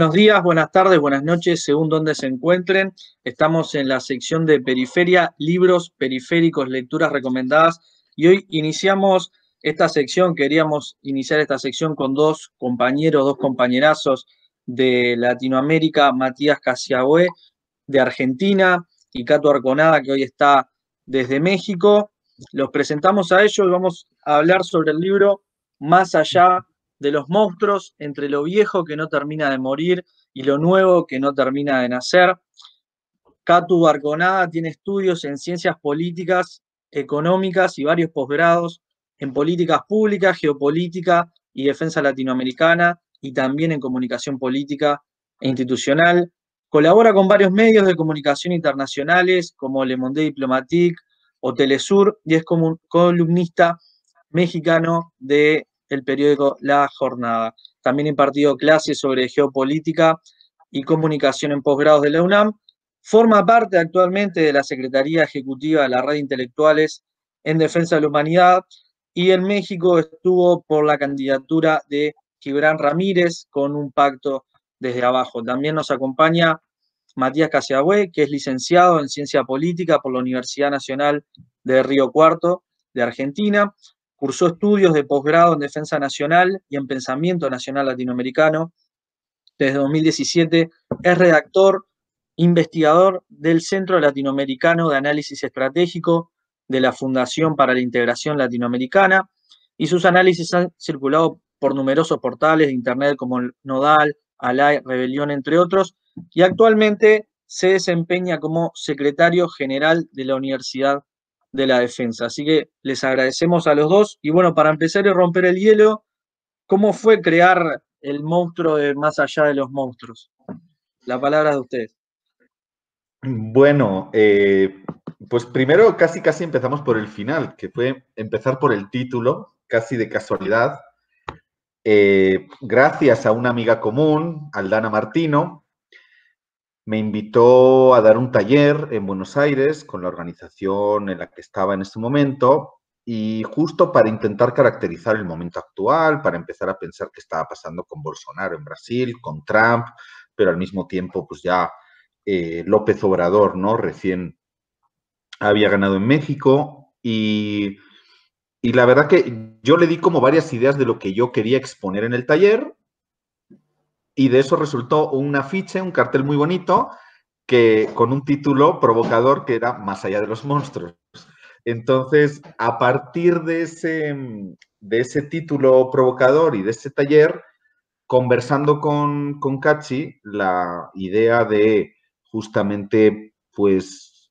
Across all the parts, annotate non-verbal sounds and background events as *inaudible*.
Buenos días, buenas tardes, buenas noches, según donde se encuentren. Estamos en la sección de periferia, libros periféricos, lecturas recomendadas. Y hoy iniciamos esta sección, queríamos iniciar esta sección con dos compañeros, dos compañerazos de Latinoamérica, Matías Casiagüe de Argentina y Cato Arconada, que hoy está desde México. Los presentamos a ellos y vamos a hablar sobre el libro Más allá de los monstruos, entre lo viejo que no termina de morir y lo nuevo que no termina de nacer. Catu Arconada tiene estudios en ciencias políticas, económicas y varios posgrados en políticas públicas, geopolítica y defensa latinoamericana y también en comunicación política e institucional. Colabora con varios medios de comunicación internacionales como Le Monde Diplomatique o Telesur y es como columnista mexicano de el periódico La Jornada. También impartido clases sobre geopolítica y comunicación en posgrados de la UNAM. Forma parte actualmente de la Secretaría Ejecutiva de la Red de Intelectuales en Defensa de la Humanidad y en México estuvo por la candidatura de Gibran Ramírez con un pacto desde abajo. También nos acompaña Matías Casiagüe, que es licenciado en Ciencia Política por la Universidad Nacional de Río Cuarto de Argentina. Cursó estudios de posgrado en Defensa Nacional y en Pensamiento Nacional Latinoamericano. Desde 2017 es redactor, investigador del Centro Latinoamericano de Análisis Estratégico de la Fundación para la Integración Latinoamericana y sus análisis han circulado por numerosos portales de Internet como Nodal, Alay, Rebelión, entre otros, y actualmente se desempeña como secretario general de la Universidad de la Defensa. Así que les agradecemos a los dos. Y bueno, para empezar y romper el hielo, ¿cómo fue crear el monstruo de Más allá de los monstruos? La palabra de ustedes. Bueno, eh, pues primero casi casi empezamos por el final, que fue empezar por el título, casi de casualidad. Eh, gracias a una amiga común, Aldana Martino, me invitó a dar un taller en Buenos Aires con la organización en la que estaba en ese momento y justo para intentar caracterizar el momento actual, para empezar a pensar qué estaba pasando con Bolsonaro en Brasil, con Trump, pero al mismo tiempo pues ya eh, López Obrador, ¿no? Recién había ganado en México y y la verdad que yo le di como varias ideas de lo que yo quería exponer en el taller y de eso resultó un afiche, un cartel muy bonito que con un título provocador que era Más allá de los monstruos. Entonces, a partir de ese, de ese título provocador y de ese taller, conversando con, con Kachi, la idea de justamente, pues,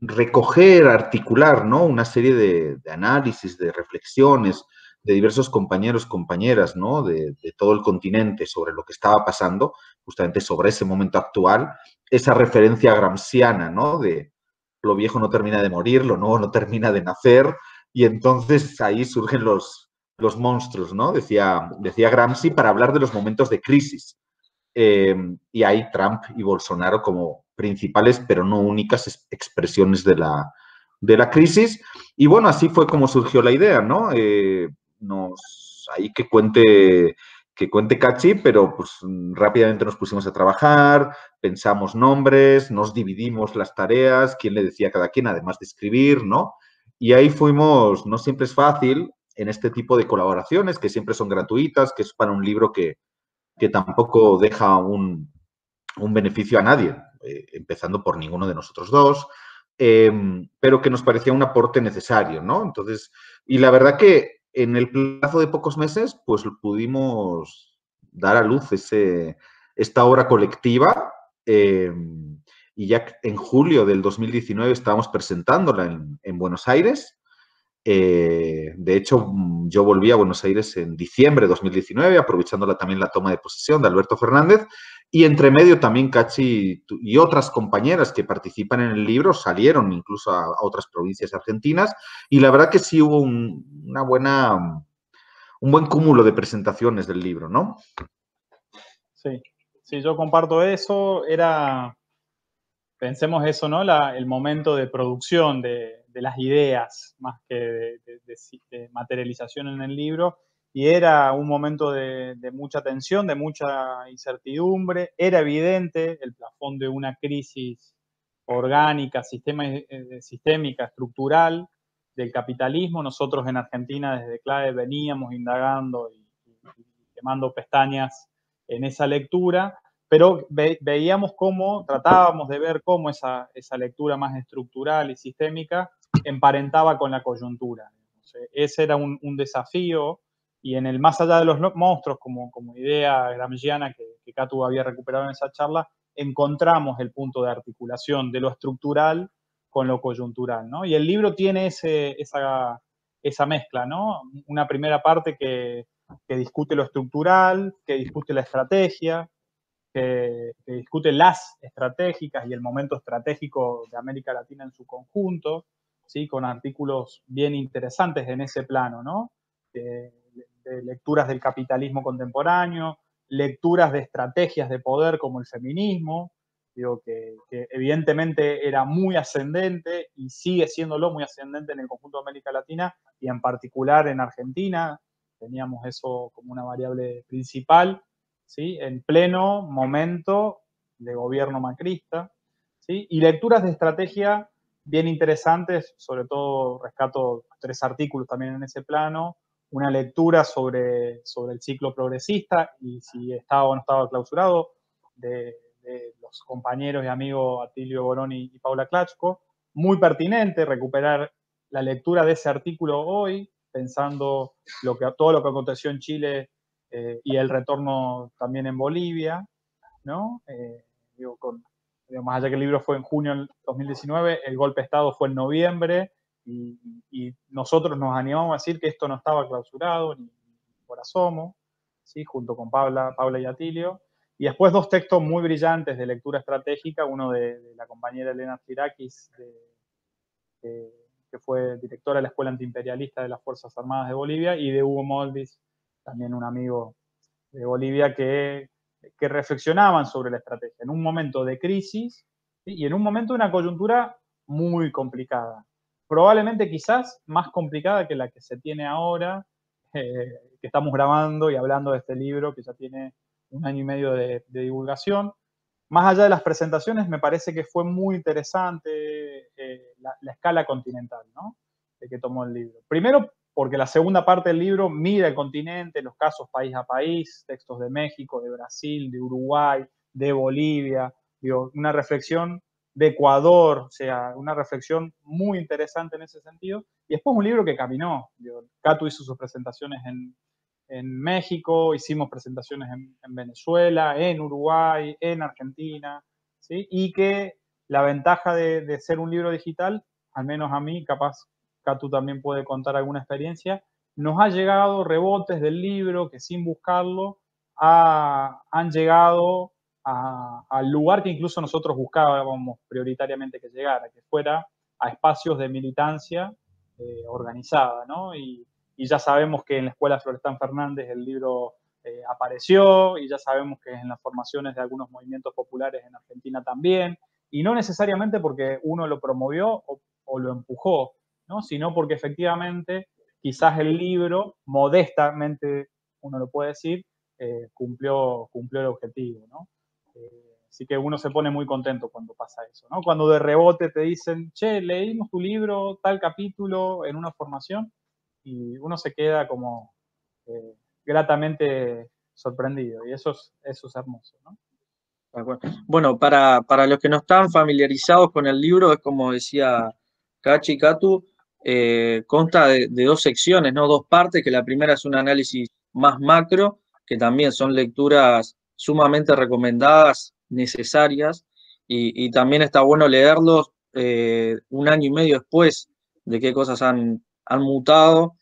recoger, articular, ¿no? Una serie de, análisis, de reflexiones de diversos compañeros, compañeras, ¿no? De, todo el continente sobre lo que estaba pasando, justamente sobre ese momento actual, esa referencia gramsciana, ¿no? De lo viejo no termina de morir, lo nuevo no termina de nacer, y entonces ahí surgen los, los monstruos, ¿no? Decía, decía Gramsci, para hablar de los momentos de crisis. Eh, y hay Trump y Bolsonaro como principales, pero no únicas expresiones de la, de la crisis. Y bueno, así fue como surgió la idea, ¿no? Eh, nos, ahí que cuente, que cuente Cachi, pero pues rápidamente nos pusimos a trabajar, pensamos nombres, nos dividimos las tareas, quién le decía a cada quien, además de escribir, ¿no? Y ahí fuimos, no siempre es fácil en este tipo de colaboraciones, que siempre son gratuitas, que es para un libro que, que tampoco deja un, un beneficio a nadie. Eh, empezando por ninguno de nosotros dos, em, pero que nos parecía un aporte necesario, ¿no? Entonces, y la verdad que en el plazo de pocos meses, pues pudimos dar a luz ese, esta obra colectiva em, y ya en julio del 2019 estábamos presentándola en, en Buenos Aires. Eh, de hecho, yo volví a Buenos Aires en diciembre de 2019, aprovechándola también la toma de posesión de Alberto Fernández, y entre medio también Cachi y otras compañeras que participan en el libro salieron incluso a, otras provincias argentinas y la verdad que sí hubo un, una buena, un buen cúmulo de presentaciones del libro, ¿no? Sí, sí, yo comparto eso. Era, pensemos eso, ¿no? el momento de producción de, las ideas más que de, de materialización en el libro y era un momento de, mucha tensión, de mucha incertidumbre. Era evidente el plafón de una crisis orgánica, sistema, eh, sistémica, estructural del capitalismo. Nosotros en Argentina desde clave veníamos indagando y, quemando pestañas en esa lectura, pero veíamos cómo, tratábamos de ver cómo esa, esa lectura más estructural y sistémica emparentaba con la coyuntura. Ese era un, un desafío y en el más allá de los monstruos, como, como idea gramsciana que, que Catu había recuperado en esa charla, encontramos el punto de articulación de lo estructural con lo coyuntural, ¿no? Y el libro tiene ese, esa, esa, mezcla, ¿no? Una primera parte que, que, discute lo estructural, que discute la estrategia, que, que, discute las estratégicas y el momento estratégico de América Latina en su conjunto, ¿sí? Con artículos bien interesantes en ese plano, ¿no? de lecturas del capitalismo contemporáneo, lecturas de estrategias de poder como el feminismo, digo que, evidentemente era muy ascendente y sigue siéndolo muy ascendente en el conjunto de América Latina y en particular en Argentina, teníamos eso como una variable principal, ¿sí? en pleno momento de gobierno macrista, ¿sí? y lecturas de estrategia bien interesantes, sobre todo rescato tres artículos también en ese plano, una lectura sobre, sobre el ciclo progresista y si estaba o no estaba clausurado de, los compañeros y amigos Atilio Boroni y Paula Klachko. Muy pertinente recuperar la lectura de ese artículo hoy, pensando lo que, todo lo que aconteció en Chile eh, y el retorno también en Bolivia, ¿no? Eh, digo, con, más allá que el libro fue en junio del 2019, el golpe de Estado fue en noviembre, y, nosotros nos animamos a decir que esto no estaba clausurado, ni por asomo, ¿sí? junto con Paula, Paula y Atilio. Y después dos textos muy brillantes de lectura estratégica, uno de, la compañera Elena Firakis, que fue directora de la Escuela Antiimperialista de las Fuerzas Armadas de Bolivia, y de Hugo Moldis, también un amigo de Bolivia, que, que reflexionaban sobre la estrategia en un momento de crisis y en un momento de una coyuntura muy complicada probablemente quizás más complicada que la que se tiene ahora, eh, que estamos grabando y hablando de este libro que ya tiene un año y medio de, divulgación. Más allá de las presentaciones, me parece que fue muy interesante eh, la, escala continental de que tomó el libro. Primero, porque la segunda parte del libro mira el continente, los casos país a país, textos de México, de Brasil, de Uruguay, de Bolivia, digo, una reflexión de Ecuador, o sea, una reflexión muy interesante en ese sentido. Y después un libro que caminó. Catu hizo sus presentaciones en, México, hicimos presentaciones en, Venezuela, en Uruguay, en Argentina, ¿sí? y que la ventaja de, ser un libro digital, al menos a mí, capaz Catu también puede contar alguna experiencia, nos ha llegado rebotes del libro que sin buscarlo han llegado al lugar que incluso nosotros buscábamos prioritariamente que llegara, que fuera a espacios de militancia eh, organizada, ¿no? Y, ya sabemos que en la Escuela Florestán Fernández el libro eh, apareció y ya sabemos que en las formaciones de algunos movimientos populares en Argentina también, y no necesariamente porque uno lo promovió o, lo empujó, ¿no? Sino porque efectivamente quizás el libro, modestamente uno lo puede decir, eh, cumplió, cumplió el objetivo, ¿no? así que uno se pone muy contento cuando pasa eso, ¿no? Cuando de rebote te dicen, che, leímos tu libro, tal capítulo en una formación, y uno se queda como eh, gratamente sorprendido, y eso es, eso es hermoso, ¿no? Bueno, para, los que no están familiarizados con el libro, es como decía Kachi Katu, eh, consta de, dos secciones, ¿no? Dos partes, que la primera es un análisis más macro, que también son lecturas sumamente recomendadas, necesarias, y, también está bueno leerlos eh, un año y medio después de qué cosas han, han mutado.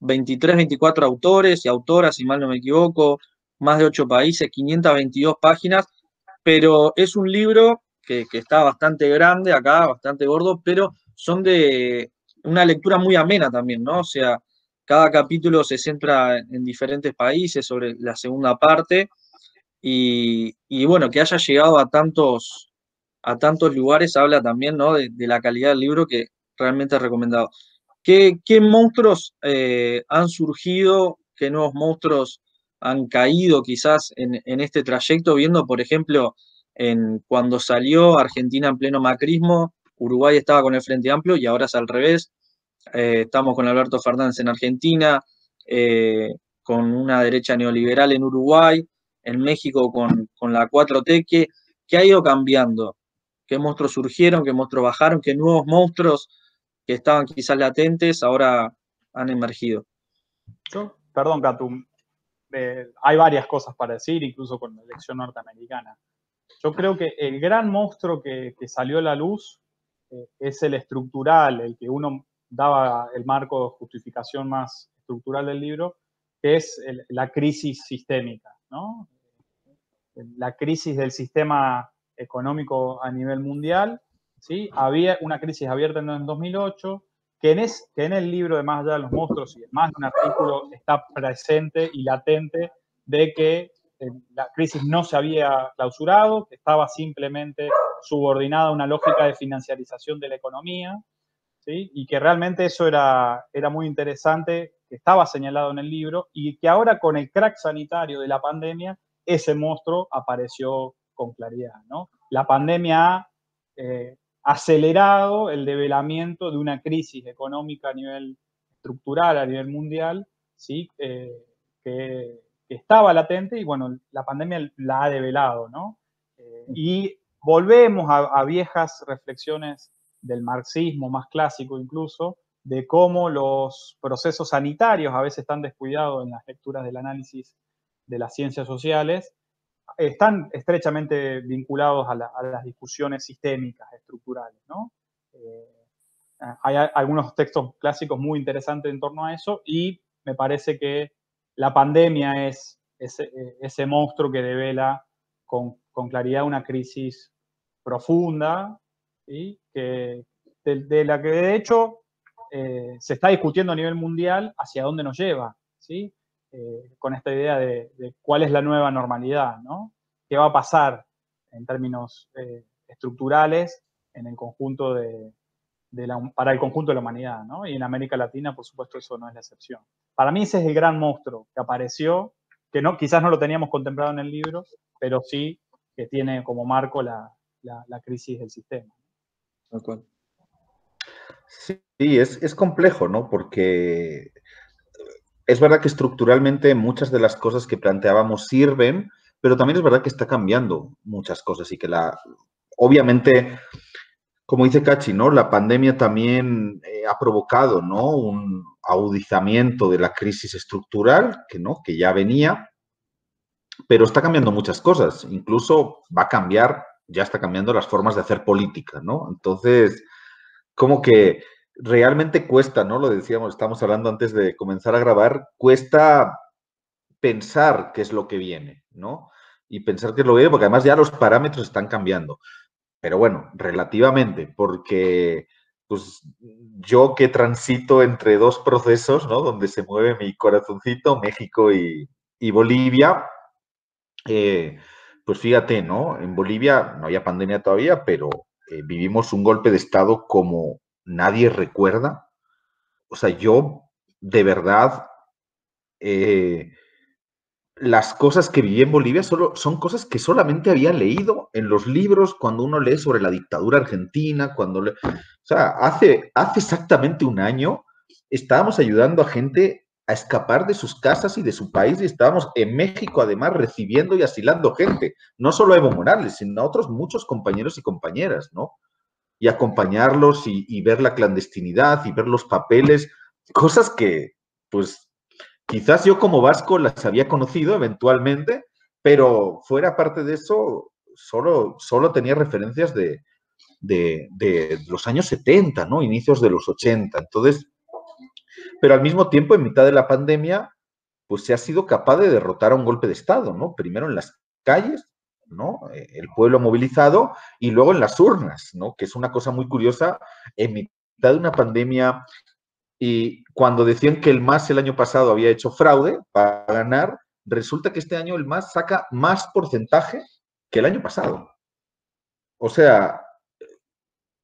23, 24 autores y autoras, si mal no me equivoco, más de 8 países, 522 páginas, pero es un libro que, que, está bastante grande acá, bastante gordo, pero son de una lectura muy amena también, ¿no? O sea, cada capítulo se centra en diferentes países sobre la segunda parte y, bueno, que haya llegado a tantos, a tantos lugares habla también ¿no? de, la calidad del libro que realmente es recomendado. ¿Qué, qué monstruos eh, han surgido qué nuevos monstruos han caído quizás en, este trayecto, viendo, por ejemplo, en cuando salió Argentina en pleno macrismo, Uruguay estaba con el Frente Amplio y ahora es al revés. Eh, estamos con Alberto Fernández en Argentina, eh, con una derecha neoliberal en Uruguay, en México con, la 4T, que, ha ido cambiando. ¿Qué monstruos surgieron? ¿Qué monstruos bajaron? ¿Qué nuevos monstruos que estaban quizás latentes ahora han emergido? perdón, Catum, hay varias cosas para decir, incluso con la elección norteamericana. Yo creo que el gran monstruo que, salió a la luz eh, es el estructural, el que uno daba el marco de justificación más estructural del libro, que es la crisis sistémica, ¿no? La crisis del sistema económico a nivel mundial, ¿sí? Había una crisis abierta en 2008, que en, que en el libro de Más allá de los monstruos y más de un artículo está presente y latente de que eh, la crisis no se había clausurado, que estaba simplemente subordinada a una lógica de financiarización de la economía, ¿sí? y que realmente eso era, era muy interesante, que estaba señalado en el libro, y que ahora con el crack sanitario de la pandemia, ese monstruo apareció con claridad. ¿no? La pandemia ha eh, acelerado el develamiento de una crisis económica a nivel estructural, a nivel mundial, ¿sí? Eh, que, estaba latente y bueno, la pandemia la ha develado, ¿no? Eh, y volvemos a, viejas reflexiones del marxismo más clásico incluso, de cómo los procesos sanitarios a veces están descuidados en las lecturas del análisis de las ciencias sociales están estrechamente vinculados a, las discusiones sistémicas, estructurales, ¿no? Eh, hay algunos textos clásicos muy interesantes en torno a eso y me parece que la pandemia es ese, monstruo que devela con, claridad una crisis profunda que, de, la que de hecho eh, se está discutiendo a nivel mundial hacia dónde nos lleva, ¿sí? Eh, con esta idea de, cuál es la nueva normalidad, ¿no? ¿Qué va a pasar en términos eh, estructurales en el conjunto de, para el conjunto de la humanidad, ¿no? Y en América Latina, por supuesto, eso no es la excepción. Para mí ese es el gran monstruo que apareció, que no, quizás no lo teníamos contemplado en el libro, pero sí que tiene como marco la, crisis del sistema. Sí, es, es complejo, ¿no? Porque es verdad que estructuralmente muchas de las cosas que planteábamos sirven, pero también es verdad que está cambiando muchas cosas y que la, obviamente, como dice Cachi, ¿no? La pandemia también eh, ha provocado, ¿no? Un agudizamiento de la crisis estructural, que no, que ya venía, pero está cambiando muchas cosas. Incluso va a cambiar, ya está cambiando las formas de hacer política, ¿no? Entonces, como que realmente cuesta, ¿no? Lo decíamos, estamos hablando antes de comenzar a grabar, cuesta pensar qué es lo que viene, ¿no? Y pensar qué es lo que viene, porque además ya los parámetros están cambiando. Pero bueno, relativamente, porque pues yo que transito entre dos procesos, ¿no? Donde se mueve mi corazoncito, México y, Bolivia, eh, pues fíjate, ¿no? En Bolivia no había pandemia todavía, pero eh, vivimos un golpe de Estado como nadie recuerda. O sea, yo de verdad, eh, las cosas que viví en Bolivia solo, son cosas que solamente había leído en los libros cuando uno lee sobre la dictadura argentina, cuando le, o sea, hace, hace exactamente un año estábamos ayudando a gente a escapar de sus casas y de su país y estábamos en México además recibiendo y asilando gente, no solo a Evo Morales, sino a otros muchos compañeros y compañeras, ¿no? y acompañarlos y, ver la clandestinidad y ver los papeles, cosas que, pues, quizás yo como vasco las había conocido eventualmente, pero fuera parte de eso, solo, solo tenía referencias de, de, los años 70, ¿no? Inicios de los 80. Entonces, pero al mismo tiempo, en mitad de la pandemia, pues se ha sido capaz de derrotar a un golpe de Estado, ¿no? Primero en las calles ¿no? Eh, el pueblo movilizado y luego en las urnas, ¿no? Que es una cosa muy curiosa en mitad de una pandemia y cuando decían que el MAS el año pasado había hecho fraude para ganar, resulta que este año el MAS saca más porcentaje que el año pasado. O sea,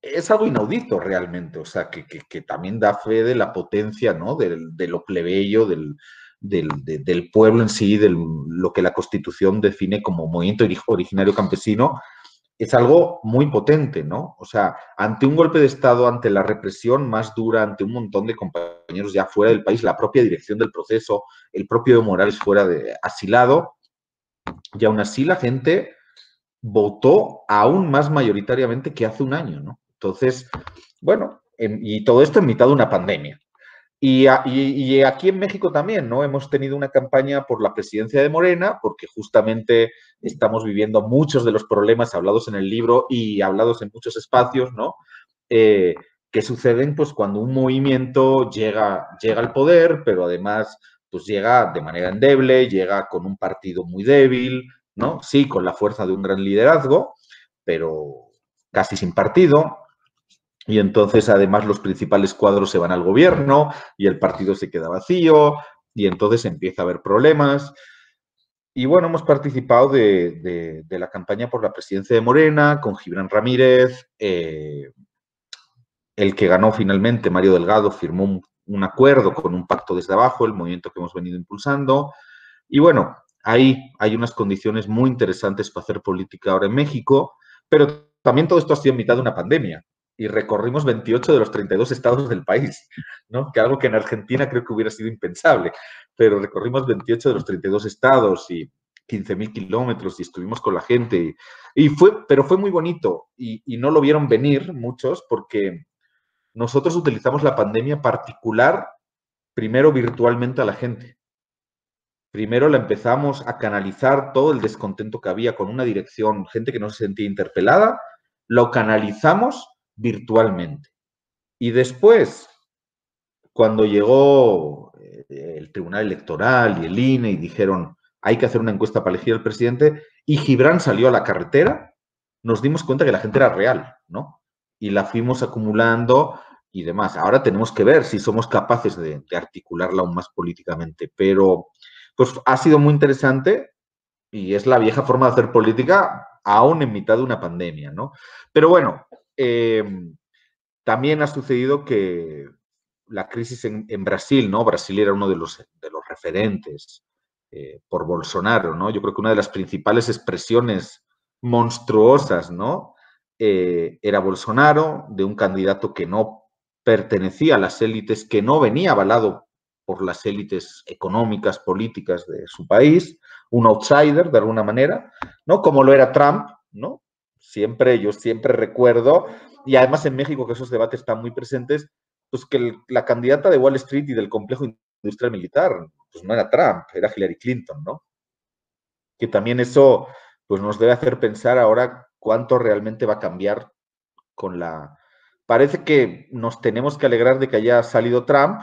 es algo inaudito realmente, o sea, que, también da fe de la potencia, ¿no? De, lo plebeyo, del, del, pueblo en sí, de lo que la Constitución define como movimiento originario campesino, es algo muy potente, ¿no? O sea, ante un golpe de Estado, ante la represión más dura, ante un montón de compañeros ya fuera del país, la propia dirección del proceso, el propio Morales fuera de asilado, y aún así la gente votó aún más mayoritariamente que hace un año, ¿no? Entonces, bueno, y todo esto en mitad de una pandemia. Y, aquí en México también, ¿no? Hemos tenido una campaña por la presidencia de Morena, porque justamente estamos viviendo muchos de los problemas hablados en el libro y hablados en muchos espacios, ¿no? Eh, que suceden pues cuando un movimiento llega, llega al poder, pero además pues llega de manera endeble, llega con un partido muy débil, ¿no? Sí, con la fuerza de un gran liderazgo, pero casi sin partido, y entonces además los principales cuadros se van al gobierno y el partido se queda vacío y entonces empieza a haber problemas. Y bueno, hemos participado de, la campaña por la presidencia de Morena con Gibran Ramírez. Eh, el que ganó finalmente, Mario Delgado, firmó un, un, acuerdo con un pacto desde abajo, el movimiento que hemos venido impulsando. Y bueno, ahí hay unas condiciones muy interesantes para hacer política ahora en México, pero también todo esto ha sido en mitad de una pandemia y recorrimos 28 de los 32 estados del país, ¿no? Que algo que en Argentina creo que hubiera sido impensable, pero recorrimos 28 de los 32 estados y 15.000 kilómetros y estuvimos con la gente. Y, fue, pero fue muy bonito y, y no lo vieron venir muchos porque nosotros utilizamos la pandemia particular primero virtualmente a la gente. Primero la empezamos a canalizar todo el descontento que había con una dirección, gente que no se sentía interpelada, lo canalizamos virtualmente. Y después, cuando llegó eh, el Tribunal Electoral y el INE y dijeron hay que hacer una encuesta para elegir al presidente, y Gibran salió a la carretera, nos dimos cuenta que la gente era real, ¿no? Y la fuimos acumulando y demás. Ahora tenemos que ver si somos capaces de, de articularla aún más políticamente, pero pues ha sido muy interesante y es la vieja forma de hacer política aún en mitad de una pandemia, ¿no? Pero bueno, Em, también ha sucedido que la crisis en, Brasil, ¿no? Brasil era uno de los, referentes eh, por Bolsonaro, ¿no? Yo creo que una de las principales expresiones monstruosas, ¿no? Eh, era Bolsonaro, de un candidato que no pertenecía a las élites, que no venía avalado por las élites económicas, políticas de su país, un outsider de alguna manera, ¿no? Como lo era Trump, ¿no? Siempre, yo siempre recuerdo, y además en México que esos debates están muy presentes, pues que la candidata de Wall Street y del complejo industrial militar, pues no era Trump, era Hillary Clinton, ¿no? Que también eso, pues nos debe hacer pensar ahora cuánto realmente va a cambiar con la... Parece que nos tenemos que alegrar de que haya salido Trump,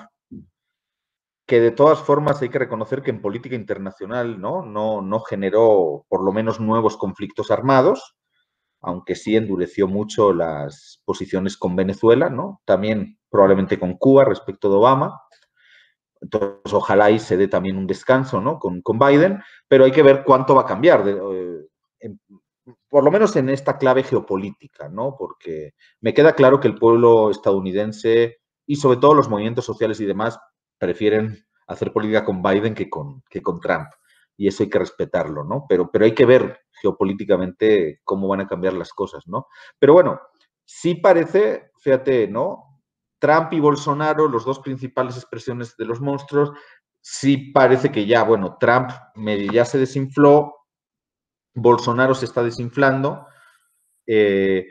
que de todas formas hay que reconocer que en política internacional ¿no? No, no generó por lo menos nuevos conflictos armados, aunque sí endureció mucho las posiciones con Venezuela, ¿no? También probablemente con Cuba respecto de Obama. Entonces, ojalá y se dé también un descanso, ¿no? Con, Biden, pero hay que ver cuánto va a cambiar, eh, por lo menos en esta clave geopolítica, ¿no? Porque me queda claro que el pueblo estadounidense y sobre todo los movimientos sociales y demás prefieren hacer política con Biden que con, que con Trump y eso hay que respetarlo, ¿no? Pero, pero hay que ver geopolíticamente cómo van a cambiar las cosas, ¿no? Pero bueno, sí parece, fíjate, ¿no? Trump y Bolsonaro, los dos principales expresiones de los monstruos, sí parece que ya, bueno, Trump ya se desinfló, Bolsonaro se está desinflando, eh,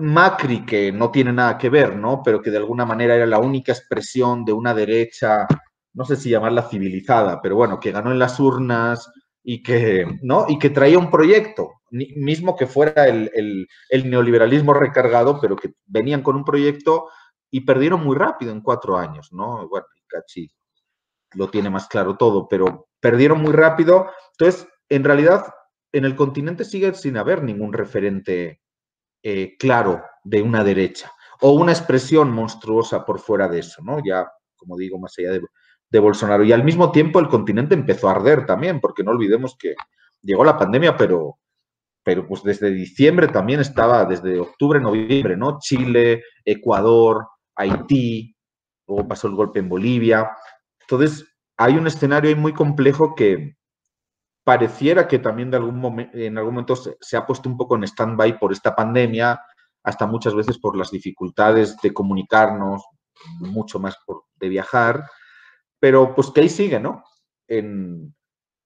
Macri, que no tiene nada que ver, ¿no? Pero que de alguna manera era la única expresión de una derecha no sé si llamarla civilizada, pero bueno, que ganó en las urnas y que, ¿no? y que traía un proyecto, mismo que fuera el, neoliberalismo recargado, pero que venían con un proyecto y perdieron muy rápido en cuatro años, ¿no? Bueno, Cachi lo tiene más claro todo, pero perdieron muy rápido. Entonces, en realidad, en el continente sigue sin haber ningún referente eh, claro de una derecha o una expresión monstruosa por fuera de eso, ¿no? Ya, como digo, más allá de de Bolsonaro. Y al mismo tiempo el continente empezó a arder también, porque no olvidemos que llegó la pandemia, pero, pero pues desde diciembre también estaba, desde octubre, noviembre, ¿no? Chile, Ecuador, Haití, luego pasó el golpe en Bolivia. Entonces, hay un escenario ahí muy complejo que pareciera que también de algún en algún momento se, ha puesto un poco en stand-by por esta pandemia, hasta muchas veces por las dificultades de comunicarnos, mucho más por, de viajar, pero pues que ahí sigue, ¿no? En,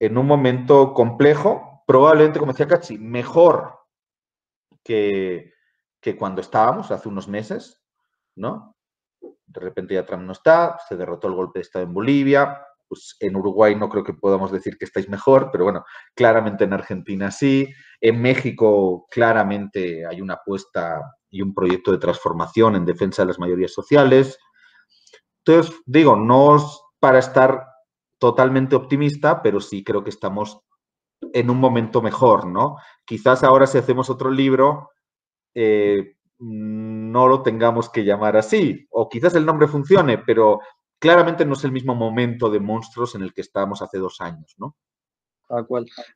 en un momento complejo, probablemente, como decía Cachi, mejor que, que cuando estábamos hace unos meses, ¿no? De repente ya Trump no está, se derrotó el golpe de Estado en Bolivia, pues en Uruguay no creo que podamos decir que estáis mejor, pero bueno, claramente en Argentina sí, en México claramente hay una apuesta y un proyecto de transformación en defensa de las mayorías sociales. Entonces, digo, no es para estar totalmente optimista, pero sí creo que estamos en un momento mejor, ¿no? Quizás ahora si hacemos otro libro, eh, no lo tengamos que llamar así, o quizás el nombre funcione, pero claramente no es el mismo momento de monstruos en el que estábamos hace dos años, ¿no?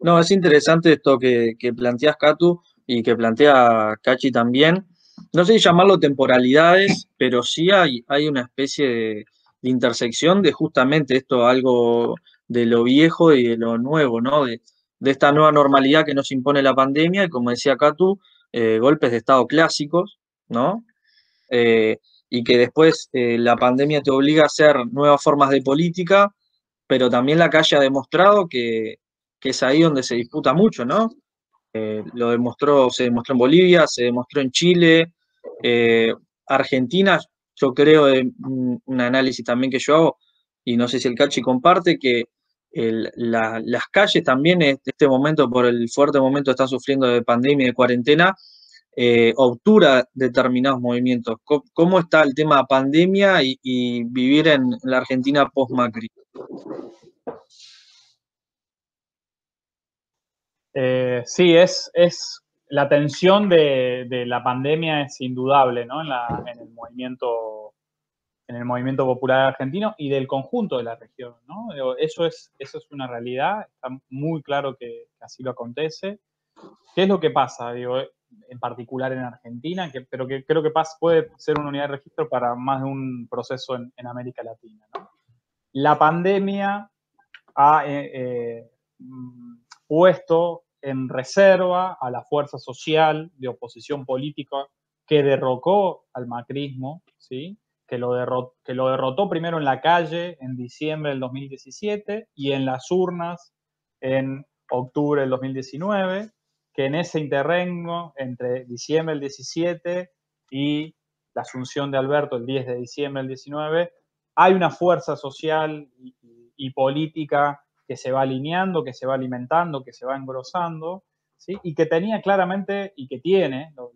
No, es interesante esto que, planteas, Katu, y que plantea Cachi también. No sé si llamarlo temporalidades, pero sí hay una especie de, intersección de justamente esto, algo de lo viejo y de lo nuevo, ¿no? De, de esta nueva normalidad que nos impone la pandemia y, como decía Katu, eh, golpes de Estado clásicos, ¿no? Eh, y que después eh, la pandemia te obliga a hacer nuevas formas de política, pero también la calle ha demostrado que, es ahí donde se disputa mucho, ¿no? lo demostró, se demostró en Bolivia, se demostró en Chile, Argentina, yo creo, de un, análisis también que yo hago, y no sé si el Cachi comparte, que las calles también en este momento, por el fuerte momento que están sufriendo de pandemia y de cuarentena, eh, obtura determinados movimientos. ¿Cómo, está el tema pandemia y, vivir en la Argentina post-Macri? Eh, sí, es, es la tensión de, la pandemia es indudable ¿no? en, el movimiento en el movimiento popular argentino y del conjunto de la región. ¿no? Eso, es, eso es una realidad, está muy claro que, así lo acontece. ¿Qué es lo que pasa, digo, en particular en Argentina, que, pero que creo que puede ser una unidad de registro para más de un proceso en, América Latina? La pandemia ha eh, eh, puesto en reserva a la fuerza social de oposición política que derrocó al macrismo, ¿sí? que lo, derrotó, que lo derrotó primero en la calle en diciembre del 2017 y en las urnas en octubre del 2019, que en ese interregno entre diciembre del 17 y la asunción de Alberto el 10 de diciembre del 19, hay una fuerza social y, política que se va alineando, que se va alimentando, que se va engrosando, ¿sí? y que tenía claramente, y que tiene, lo,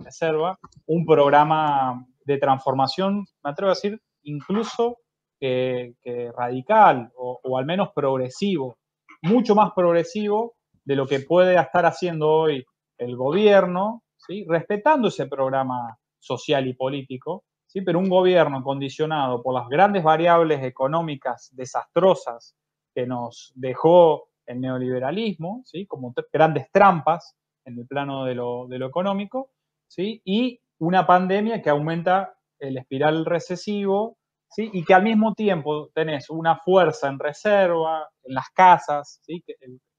reserva, un programa de transformación, me atrevo a decir, incluso que, radical o, al menos progresivo, mucho más progresivo de lo que puede estar haciendo hoy el gobierno, ¿sí? respetando ese programa social y político, ¿sí? pero un gobierno condicionado por las grandes variables económicas desastrosas que nos dejó el neoliberalismo, ¿sí? como grandes trampas en el plano de lo, económico, ¿sí? y una pandemia que aumenta el espiral recesivo, ¿sí? y que al mismo tiempo tenés una fuerza en reserva, en las casas, ¿sí?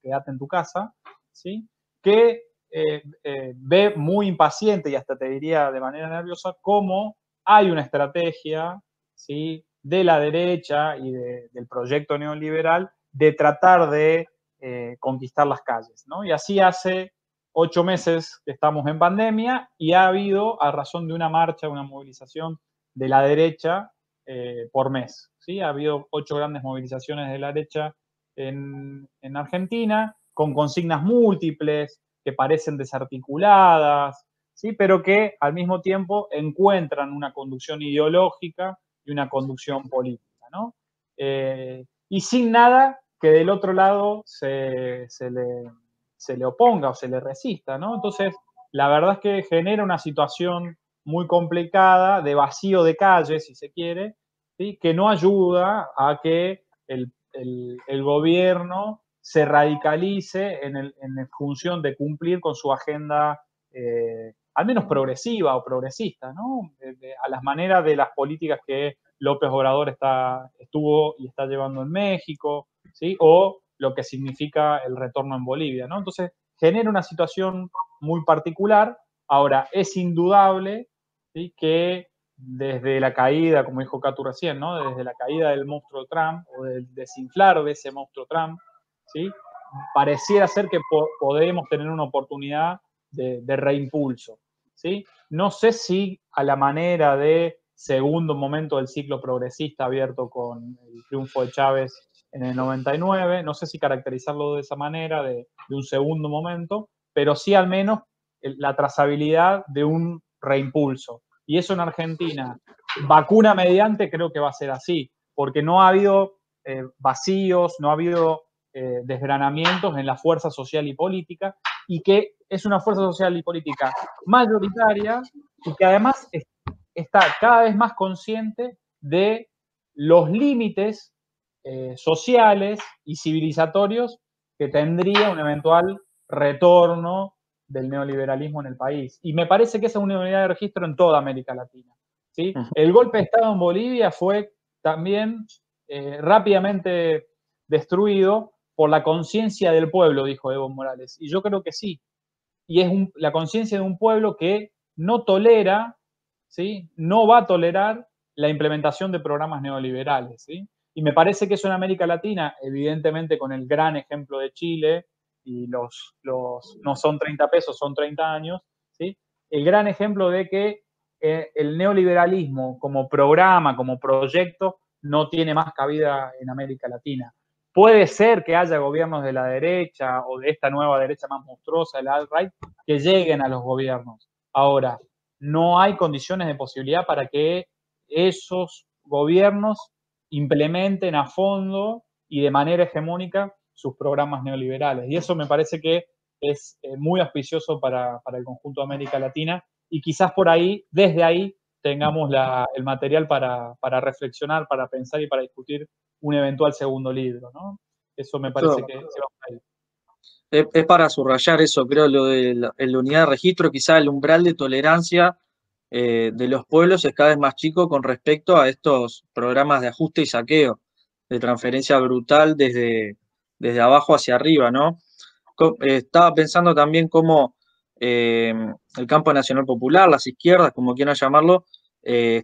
quédate en tu casa, ¿sí? que eh, eh, ve muy impaciente y hasta te diría de manera nerviosa cómo hay una estrategia ¿sí? De la derecha y del proyecto neoliberal de tratar de eh, conquistar las calles. ¿no? Y así hace ocho meses que estamos en pandemia y ha habido, a razón de una marcha, una movilización de la derecha eh, por mes. ¿sí? Ha habido ocho grandes movilizaciones de la derecha en, Argentina, con consignas múltiples, que parecen desarticuladas, ¿sí? pero que al mismo tiempo encuentran una conducción ideológica una conducción política. Eh, y sin nada que del otro lado se, se le se le oponga o se le resista, ¿no? Entonces, la verdad es que genera una situación muy complicada de vacío de calle, si se quiere, ¿sí? que no ayuda a que el, gobierno se radicalice en, función de cumplir con su agenda, eh, al menos progresiva o progresista, ¿no? a las maneras de las políticas que López Obrador está, estuvo y está llevando en México, ¿sí? O lo que significa el retorno en Bolivia, ¿no? Entonces, genera una situación muy particular. Ahora, es indudable que desde la caída, como dijo Catu recién, ¿no? desde la caída del monstruo Trump o del desinflar de ese monstruo Trump, ¿sí? pareciera ser que podemos tener una oportunidad de, reimpulso. ¿sí? No sé si a la manera de segundo momento del ciclo progresista abierto con el triunfo de Chávez en el 99, no sé si caracterizarlo de esa manera, de, un segundo momento, pero sí al menos la trazabilidad de un reimpulso y eso en Argentina, vacuna mediante, creo que va a ser así, porque no ha habido eh, vacíos, no ha habido eh, desgranamientos en la fuerza social y política, y que es una fuerza social y política mayoritaria y que además está cada vez más consciente de los límites eh, sociales y civilizatorios que tendría un eventual retorno del neoliberalismo en el país. Y me parece que esa es una unidad de registro en toda América Latina. ¿sí? El golpe de Estado en Bolivia fue también eh, rápidamente destruido por la conciencia del pueblo, dijo Evo Morales. Y yo creo que sí. Y es la conciencia de un pueblo que no tolera, ¿sí? no va a tolerar la implementación de programas neoliberales. ¿sí? Y me parece que eso en América Latina, evidentemente con el gran ejemplo de Chile, y los, los, no son 30 pesos, son 30 años, ¿sí? el gran ejemplo de que eh, el neoliberalismo como programa, como proyecto, no tiene más cabida en América Latina. Puede ser que haya gobiernos de la derecha o de esta nueva derecha más monstruosa, el alt-right, que lleguen a los gobiernos. Ahora, no hay condiciones de posibilidad para que esos gobiernos implementen a fondo y de manera hegemónica sus programas neoliberales. Y eso me parece que es eh, muy auspicioso para, el conjunto de América Latina y quizás por ahí, desde ahí, tengamos el material para, reflexionar, para pensar y para discutir un eventual segundo libro. ¿no? Eso me parece que se va a ir. Es, para subrayar eso, creo, lo de la, unidad de registro, quizá el umbral de tolerancia eh, de los pueblos es cada vez más chico con respecto a estos programas de ajuste y saqueo, de transferencia brutal desde, desde abajo hacia arriba, ¿no? Eh, estaba pensando también cómo eh, el campo nacional popular, las izquierdas, como quieran llamarlo, eh,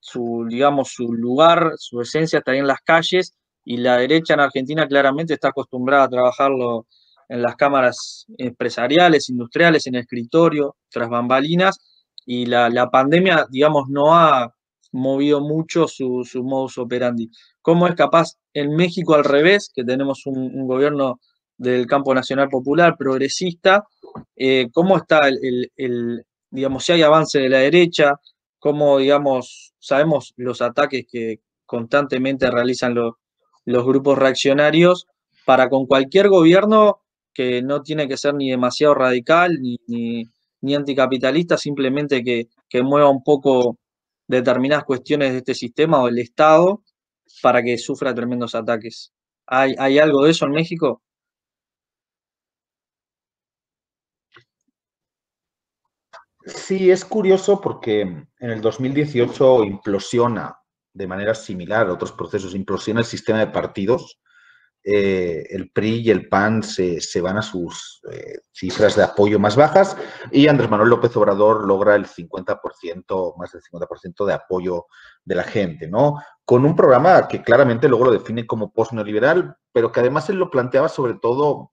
su, digamos, su lugar, su esencia está en las calles y la derecha en Argentina claramente está acostumbrada a trabajarlo en las cámaras empresariales, industriales, en el escritorio, tras bambalinas, y la, pandemia, digamos, no ha movido mucho su, su modus operandi. Cómo es capaz en México al revés, que tenemos un, gobierno del campo nacional popular, progresista, eh, cómo está el, digamos, si hay avance de la derecha, cómo, digamos, sabemos los ataques que constantemente realizan los, los grupos reaccionarios para con cualquier gobierno que no tiene que ser ni demasiado radical ni, ni, anticapitalista, simplemente que, mueva un poco determinadas cuestiones de este sistema o el Estado para que sufra tremendos ataques. ¿Hay, ¿Hay algo de eso en México? Sí, es curioso porque en el 2018 implosiona de manera similar a otros procesos, implosiona el sistema de partidos eh, el PRI y el PAN se, van a sus eh, cifras de apoyo más bajas y Andrés Manuel López Obrador logra el 50%, más del 50% de apoyo de la gente, ¿no? Con un programa que claramente luego lo define como post-neoliberal, pero que además él lo planteaba sobre todo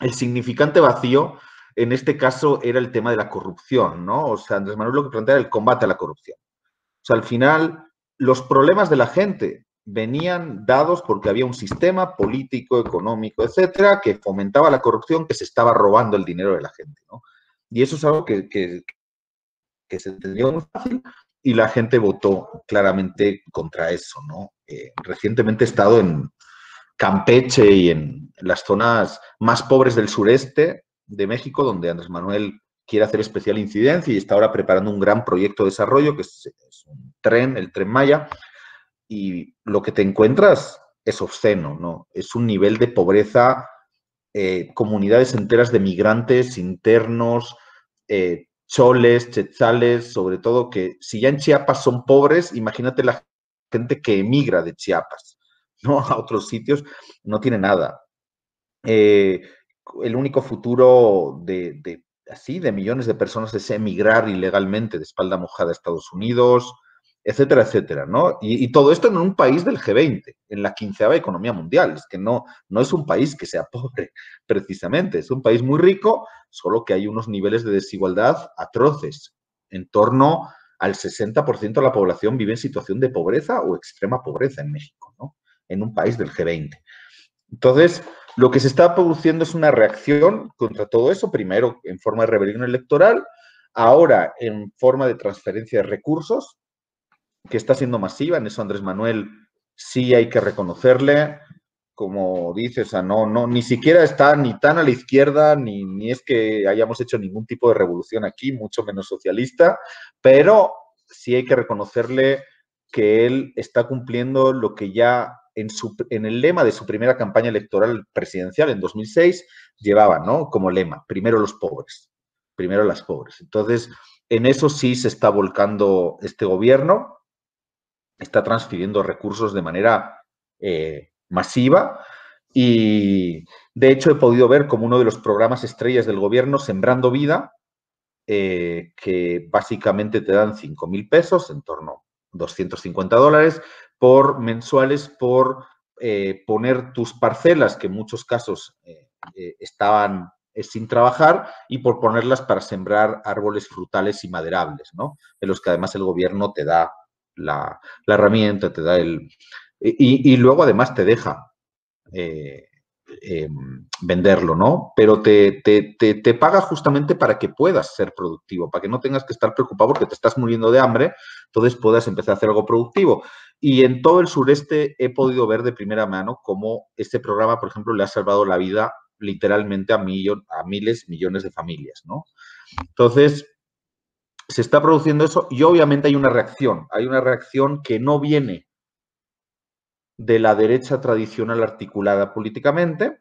el significante vacío, en este caso era el tema de la corrupción, ¿no? O sea, Andrés Manuel lo que plantea era el combate a la corrupción. O sea, al final, los problemas de la gente venían dados porque había un sistema político, económico, etcétera, que fomentaba la corrupción, que se estaba robando el dinero de la gente. ¿no? Y eso es algo que, que, se entendió muy fácil y la gente votó claramente contra eso. ¿no? Eh, recientemente he estado en Campeche y en las zonas más pobres del sureste de México, donde Andrés Manuel quiere hacer especial incidencia y está ahora preparando un gran proyecto de desarrollo, que es, un tren, el tren Maya, y lo que te encuentras es obsceno, ¿no? Es un nivel de pobreza, eh, comunidades enteras de migrantes internos, eh, choles, chechales, sobre todo que si ya en Chiapas son pobres, imagínate la gente que emigra de Chiapas, ¿no? *laughs* A otros sitios, no tiene nada. Eh, el único futuro de, así, de millones de personas es emigrar ilegalmente de espalda mojada a Estados Unidos, etcétera, etcétera, ¿no? Y, todo esto en un país del G20, en la quinceava economía mundial. Es que no, no es un país que sea *laughs* pobre, precisamente. Es un país muy rico, solo que hay unos niveles de desigualdad atroces. En torno al 60% de la población vive en situación de pobreza o extrema pobreza en México, ¿no? En un país del G20. Entonces, lo que se está produciendo es una reacción contra todo eso, primero en forma de rebelión electoral, ahora en forma de transferencia de recursos, que está siendo masiva, en eso Andrés Manuel sí hay que reconocerle, como dices, no, no, ni siquiera está ni tan a la izquierda, ni, ni es que hayamos hecho ningún tipo de revolución aquí, mucho menos socialista, pero sí hay que reconocerle que él está cumpliendo lo que ya en, el lema de su primera campaña electoral presidencial en 2006 llevaba, ¿no? Como lema, primero los pobres, primero las pobres. Entonces, en eso sí se está volcando este gobierno está transfiriendo recursos de manera eh, masiva y de hecho he podido ver como uno de los programas estrellas del gobierno, Sembrando Vida, eh, que básicamente te dan 5 mil pesos, en torno a 250 dólares, por mensuales por eh, poner tus parcelas, que en muchos casos estaban sin trabajar, y por ponerlas para sembrar árboles frutales y maderables, ¿no? En los que además el gobierno te da la, herramienta, te da el... Y, luego además te deja eh, venderlo, ¿no? Pero te, te, paga justamente para que puedas ser productivo, para que no tengas que estar preocupado porque te estás muriendo de hambre, entonces puedas empezar a hacer algo productivo. Y en todo el sureste he podido ver de primera mano cómo este programa, por ejemplo, le ha salvado la vida literalmente a, a miles, millones de familias, ¿no? Entonces, se está produciendo eso y obviamente hay una reacción. Hay una reacción que no viene de la derecha tradicional articulada políticamente,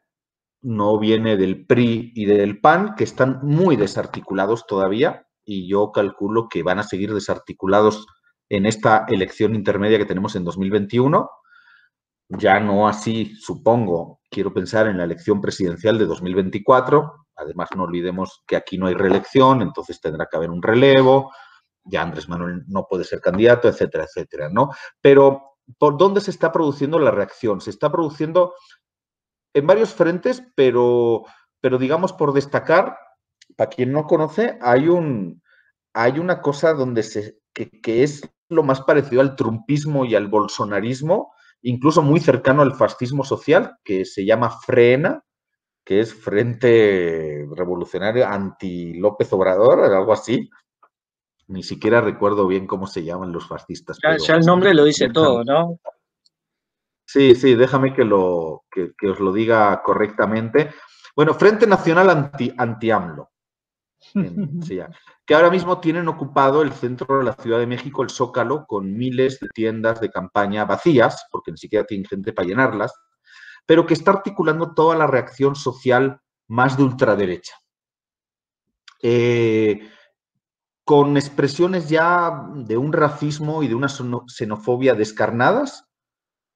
no viene del PRI y del PAN, que están muy desarticulados todavía y yo calculo que van a seguir desarticulados en esta elección intermedia que tenemos en 2021. Ya no así, supongo, quiero pensar en la elección presidencial de 2024, Además, no olvidemos que aquí no hay reelección, entonces tendrá que haber un relevo, ya Andrés Manuel no puede ser candidato, etcétera, etcétera, ¿no? Pero, ¿por dónde se está produciendo la reacción? Se está produciendo en varios frentes, pero, pero digamos, por destacar, para quien no conoce, hay, un, hay una cosa donde se, que, que es lo más parecido al trumpismo y al bolsonarismo, incluso muy cercano al fascismo social, que se llama Frena, que es Frente Revolucionario Anti López Obrador, algo así. Ni siquiera recuerdo bien cómo se llaman los fascistas. Ya, el nombre lo dice todo, ¿no? Sí, sí, déjame que, lo, que, os lo diga correctamente. Bueno, Frente Nacional Anti, anti AMLO. Que ahora mismo tienen ocupado el centro de la Ciudad de México, el Zócalo, con miles de tiendas de campaña vacías, porque ni siquiera tienen gente para llenarlas, pero que está articulando toda la reacción social más de ultraderecha. Eh, con expresiones ya de un racismo y de una xenofobia descarnadas,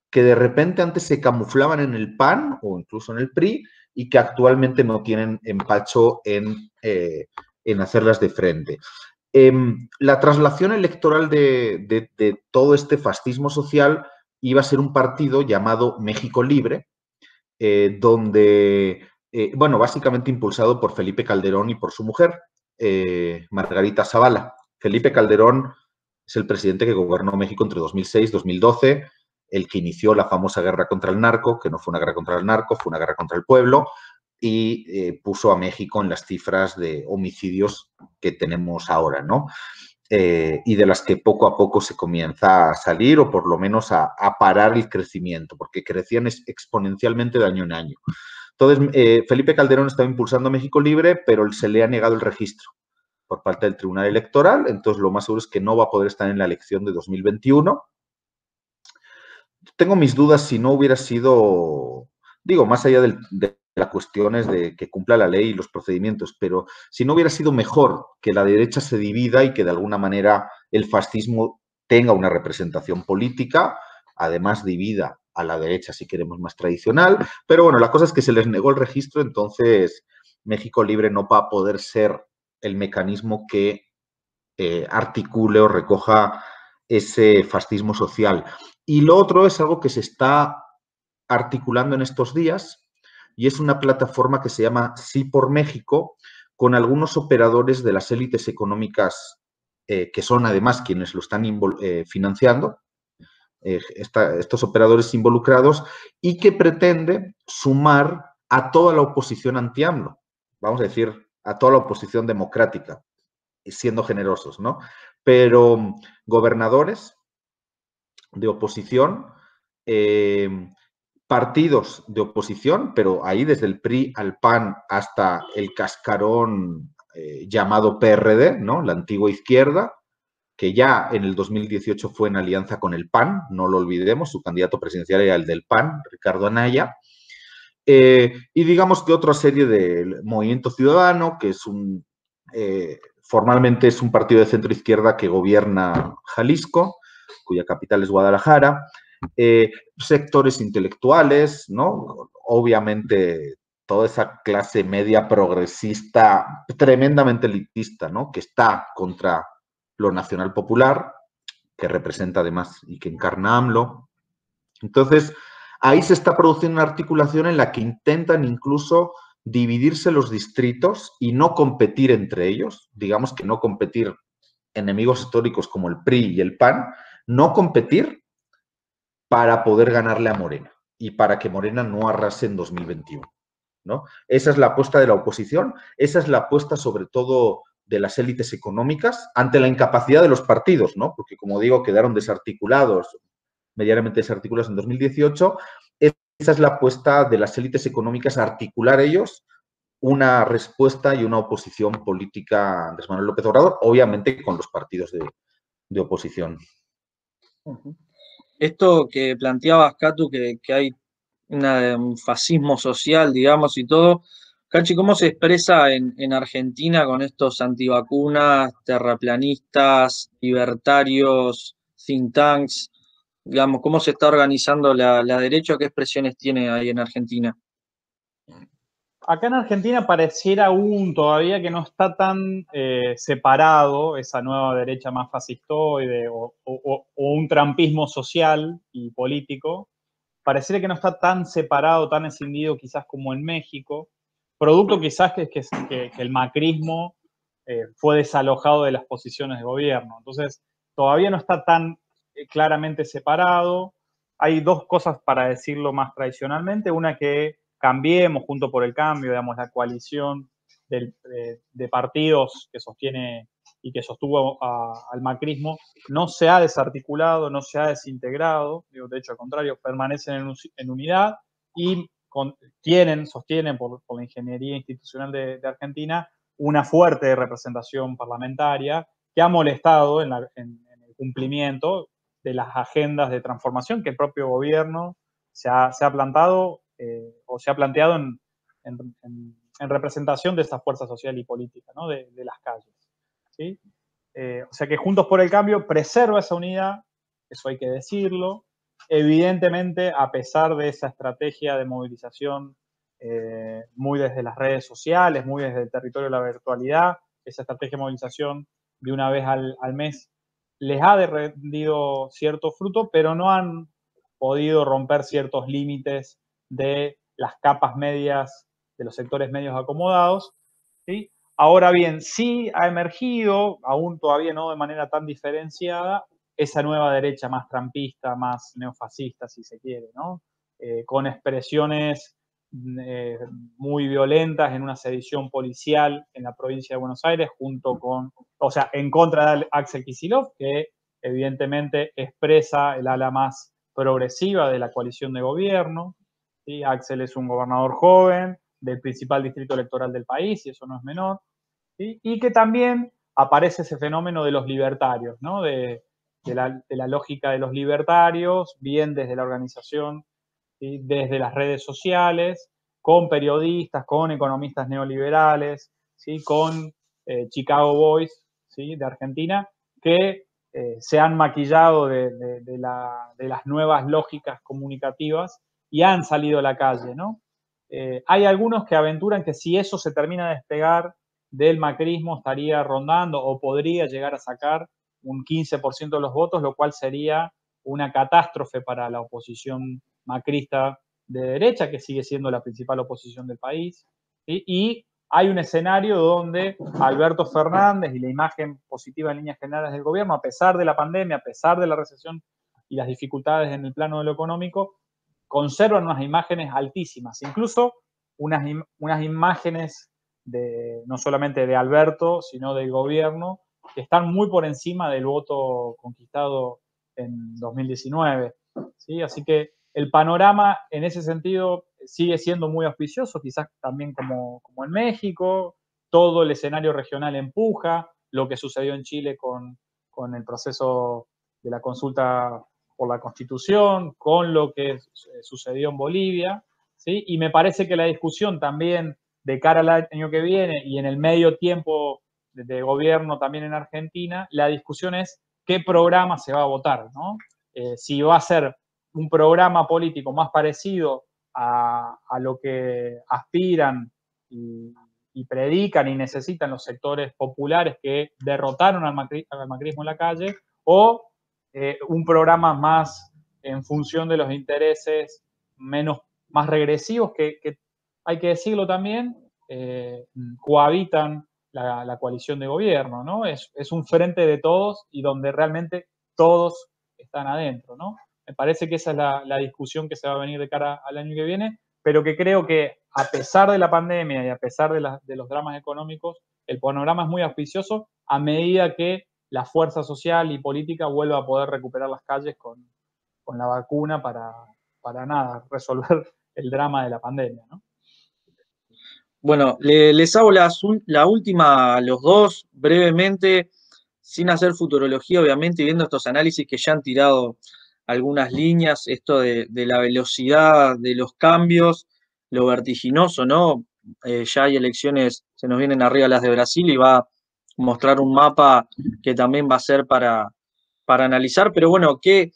que de repente antes se camuflaban en el PAN o incluso en el PRI y que actualmente no tienen empacho en, eh, hacerlas de frente. Em, la traslación electoral de, todo este fascismo social iba a ser un partido llamado México Libre, eh, donde, eh, bueno, básicamente impulsado por Felipe Calderón y por su mujer, Margarita Zavala. Felipe Calderón es el presidente que gobernó México entre 2006 y 2012, el que inició la famosa guerra contra el narco, que no fue una guerra contra el narco, fue una guerra contra el pueblo, y puso a México en las cifras de homicidios que tenemos ahora, ¿no? Eh, y de las que poco a poco se comienza a salir o por lo menos a, parar el crecimiento, porque crecían exponencialmente de año en año. Entonces, eh, Felipe Calderón estaba impulsando México Libre, pero se le ha negado el registro por parte del Tribunal Electoral, entonces lo más seguro es que no va a poder estar en la elección de 2021. Tengo mis dudas si no hubiera sido, digo, más allá del, la cuestión es de que cumpla la ley y los procedimientos, pero si no hubiera sido mejor que la derecha se divida y que de alguna manera el fascismo tenga una representación política, además divida a la derecha, si queremos, más tradicional. Pero bueno, la cosa es que se les negó el registro, entonces México Libre no va a poder ser el mecanismo que eh, articule o recoja ese fascismo social. Y lo otro es algo que se está articulando en estos días y es una plataforma que se llama Sí por México con algunos operadores de las élites económicas eh, que son además quienes lo están eh, financiando, estos operadores involucrados, y que pretende sumar a toda la oposición anti-AMLO, vamos a decir, a toda la oposición democrática, siendo generosos, ¿no? Pero mm, gobernadores de oposición, em, partidos de oposición, pero ahí desde el PRI al PAN hasta el cascarón eh, llamado PRD, ¿no? La antigua izquierda, que ya en el 2018 fue en alianza con el PAN, no lo olvidemos, su candidato presidencial era el del PAN, Ricardo Anaya, eh, y digamos que otra serie del Movimiento Ciudadano, que es un, eh, formalmente es un partido de centro izquierda que gobierna Jalisco, cuya capital es Guadalajara, eh, sectores intelectuales, ¿no? Obviamente toda esa clase media progresista, tremendamente elitista, ¿no? Que está contra lo nacional popular, que representa además y que encarna AMLO. Entonces, ahí se está produciendo una articulación en la que intentan incluso dividirse los distritos y no competir entre ellos, digamos que no competir enemigos históricos como el PRI y el PAN, no competir para poder ganarle a Morena y para que Morena no arrase en 2021. ¿no? Esa es la apuesta de la oposición, esa es la apuesta sobre todo de las élites económicas ante la incapacidad de los partidos, ¿no? porque como digo, quedaron desarticulados, medianamente desarticulados en 2018. Esa es la apuesta de las élites económicas a articular ellos una respuesta y una oposición política a Andrés Manuel López Obrador, obviamente con los partidos de oposición. Esto que planteabas, Catu, que, que hay un fascismo social, digamos, y todo. Cachi, ¿cómo se expresa en, Argentina con estos antivacunas, terraplanistas, libertarios, think tanks? Digamos, ¿cómo se está organizando la, la derecha? ¿Qué expresiones tiene ahí en Argentina? Acá en Argentina pareciera aún todavía que no está tan eh, separado esa nueva derecha más fascistoide o, un trampismo social y político. Pareciera que no está tan separado, tan escindido quizás como en México, producto quizás que, el macrismo eh, fue desalojado de las posiciones de gobierno. Entonces, todavía no está tan eh, claramente separado. Hay dos cosas para decirlo más tradicionalmente. Una que Cambiemos, junto por el cambio, digamos, la coalición de, partidos que sostiene y que sostuvo al macrismo, no se ha desarticulado, no se ha desintegrado, digo, de hecho, al contrario, permanecen en, unidad y tienen, sostienen por, la ingeniería institucional de, Argentina una fuerte representación parlamentaria que ha molestado en, en, el cumplimiento de las agendas de transformación que el propio gobierno se ha, se ha plantado eh, o se ha planteado en, representación de esta fuerza social y política, ¿no? de, las calles. ¿sí? Eh, o sea que Juntos por el Cambio preserva esa unidad, eso hay que decirlo. Evidentemente, a pesar de esa estrategia de movilización eh, muy desde las redes sociales, muy desde el territorio de la virtualidad, esa estrategia de movilización de una vez al, al mes les ha rendido cierto fruto, pero no han podido romper ciertos límites de las capas medias, de los sectores medios acomodados. Ahora bien, sí ha emergido, aún todavía no de manera tan diferenciada, esa nueva derecha más trampista, más neofascista, si se quiere, ¿no? Eh, con expresiones eh, muy violentas en una sedición policial en la provincia de Buenos Aires, junto con, o sea, en contra de Axel Kisilov, que evidentemente expresa el ala más progresiva de la coalición de gobierno. Axel es un gobernador joven del principal distrito electoral del país, y eso no es menor, y que también aparece ese fenómeno de los libertarios, ¿no? de, la, lógica de los libertarios, bien desde la organización, desde las redes sociales, con periodistas, con economistas neoliberales, ¿sí? con eh, Chicago Boys ¿sí? de Argentina, que eh, se han maquillado de, las nuevas lógicas comunicativas y han salido a la calle, ¿no? Eh, hay algunos que aventuran que si eso se termina de despegar del macrismo estaría rondando o podría llegar a sacar un 15% de los votos, lo cual sería una catástrofe para la oposición macrista de derecha, que sigue siendo la principal oposición del país. Y hay un escenario donde Alberto Fernández y la imagen positiva en líneas generales del gobierno, a pesar de la pandemia, a pesar de la recesión y las dificultades en el plano de lo económico, conservan unas imágenes altísimas, incluso unas, unas imágenes de, no solamente de Alberto, sino del gobierno, que están muy por encima del voto conquistado en 2019. ¿sí? Así que el panorama en ese sentido sigue siendo muy auspicioso, quizás también como, como en México, todo el escenario regional empuja, lo que sucedió en Chile con, con el proceso de la consulta por la Constitución, con lo que sucedió en Bolivia, ¿sí? y me parece que la discusión también de cara al año que viene y en el medio tiempo de, gobierno también en Argentina, la discusión es qué programa se va a votar, ¿no? Eh, si va a ser un programa político más parecido a, lo que aspiran y, predican y necesitan los sectores populares que derrotaron al, macrismo en la calle, o eh, un programa más en función de los intereses menos, más regresivos que, hay que decirlo también, eh, cohabitan la, coalición de gobierno, ¿no? Es, es, un frente de todos y donde realmente todos están adentro, ¿no? Me parece que esa es la, discusión que se va a venir de cara al año que viene, pero que creo que a pesar de la pandemia y a pesar de, los dramas económicos, el panorama es muy auspicioso a medida que la fuerza social y política vuelva a poder recuperar las calles con, la vacuna para, para nada, *laughs* resolver el drama de la pandemia. Bueno, les hago la, última a los dos brevemente, sin hacer futurología, obviamente, viendo estos análisis que ya han tirado algunas líneas, esto de, la velocidad de los cambios, lo vertiginoso, ¿no? Eh, ya hay elecciones, se nos vienen arriba las de Brasil y va mostrar un mapa que también va a ser para, para analizar, pero bueno, ¿qué,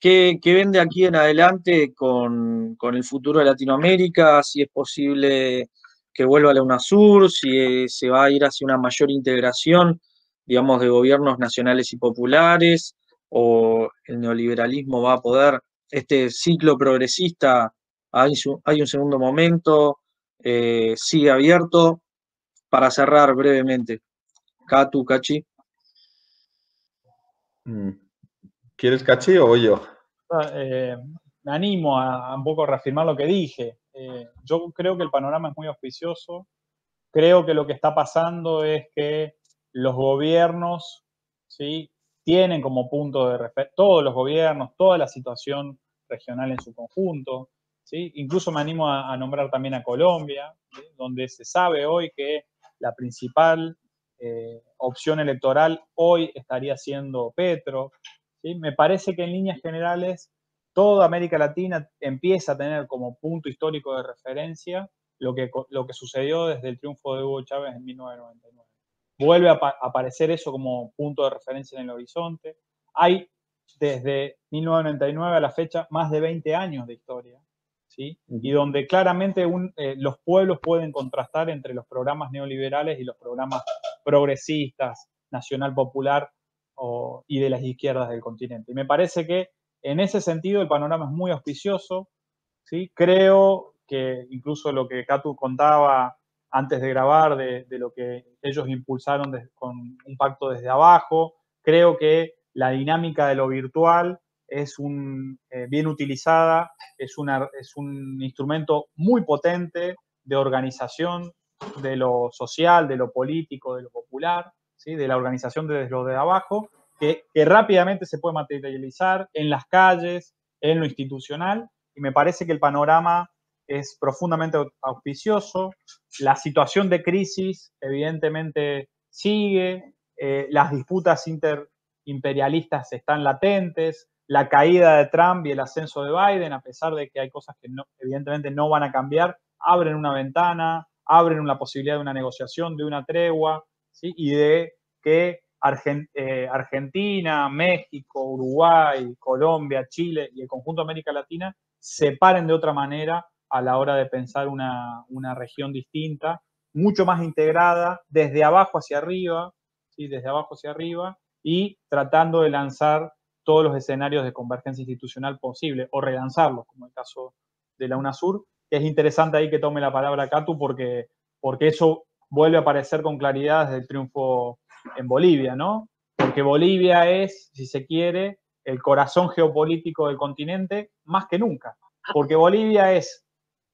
qué, vende aquí en adelante con, el futuro de Latinoamérica? Si es posible que vuelva a la UNASUR, si eh, se va a ir hacia una mayor integración, digamos, de gobiernos nacionales y populares, o el neoliberalismo va a poder, este ciclo progresista, hay, hay un segundo momento, eh, sigue abierto. Para cerrar brevemente, Katu, Cachi. Mm. ¿Quieres Cachi o yo? Ah, eh, me animo a, un poco reafirmar lo que dije. Eh, yo creo que el panorama es muy auspicioso. Creo que lo que está pasando es que los gobiernos ¿sí? tienen como punto de referencia todos los gobiernos, toda la situación regional en su conjunto. ¿sí? Incluso me animo a, nombrar también a Colombia, donde se sabe hoy que la principal eh, opción electoral hoy estaría siendo Petro. ¿sí? Me parece que en líneas generales toda América Latina empieza a tener como punto histórico de referencia lo que, lo que sucedió desde el triunfo de Hugo Chávez en 1999 vuelve a aparecer eso como punto de referencia en el horizonte. Hay desde 1999 a la fecha más de 20 años de historia, ¿sí? Y donde claramente eh, los pueblos pueden contrastar entre los programas neoliberales y los programas progresistas, nacional popular y de las izquierdas del continente. Y me parece que en ese sentido el panorama es muy auspicioso, ¿sí? Creo que incluso lo que Katu contaba antes de grabar de, lo que ellos impulsaron con un pacto desde abajo. Creo que la dinámica de lo virtual es un, eh, bien utilizada, es, una, es un instrumento muy potente de organización de lo social, de lo político, de lo popular, ¿sí? de la organización desde lo de abajo, que, rápidamente se puede materializar en las calles, en lo institucional, y me parece que el panorama es profundamente auspicioso. La situación de crisis evidentemente sigue, eh, las disputas interimperialistas están latentes, la caída de Trump y el ascenso de Biden, a pesar de que hay cosas que evidentemente no van a cambiar, abren una ventana, abren una posibilidad de una negociación, de una tregua, y de que eh, Argentina, México, Uruguay, Colombia, Chile y el conjunto de América Latina se paren de otra manera a la hora de pensar una, región distinta, mucho más integrada, desde abajo hacia arriba, ¿sí? desde abajo hacia arriba, y tratando de lanzar todos los escenarios de convergencia institucional posible, o relanzarlos, como el caso de la UNASUR. Es interesante ahí que tome la palabra Catu porque, porque eso vuelve a aparecer con claridad desde el triunfo en Bolivia, ¿no? Porque Bolivia es, si se quiere, el corazón geopolítico del continente más que nunca. Porque Bolivia es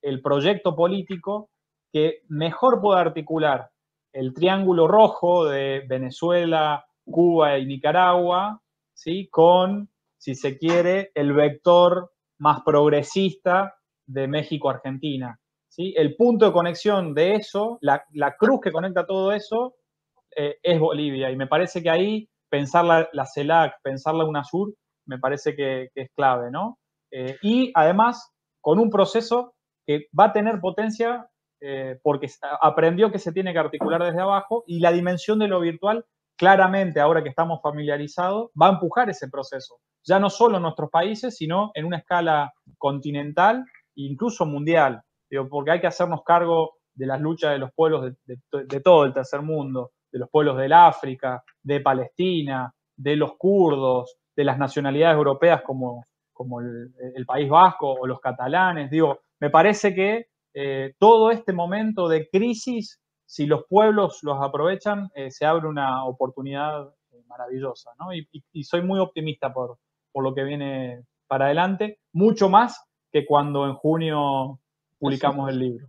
el proyecto político que mejor puede articular el triángulo rojo de Venezuela, Cuba y Nicaragua, ¿sí? con, si se quiere, el vector más progresista de México-Argentina. ¿sí? El punto de conexión de eso, la, cruz que conecta todo eso, eh, es Bolivia. Y me parece que ahí pensar la, CELAC, pensar la UNASUR, me parece que, es clave, ¿no? Eh, y además, con un proceso que va a tener potencia eh, porque aprendió que se tiene que articular desde abajo y la dimensión de lo virtual, claramente, ahora que estamos familiarizados, va a empujar ese proceso. Ya no solo en nuestros países, sino en una escala continental incluso mundial. porque hay que hacernos cargo de las luchas de los pueblos de todo el tercer mundo, de los pueblos del África, de Palestina, de los kurdos, de las nacionalidades europeas como, como el, País Vasco o los catalanes. Digo, me parece que eh, todo este momento de crisis, si los pueblos los aprovechan, eh, se abre una oportunidad eh, maravillosa. ¿no? Y, soy muy optimista por, por lo que viene para adelante, mucho más que cuando en junio publicamos el libro.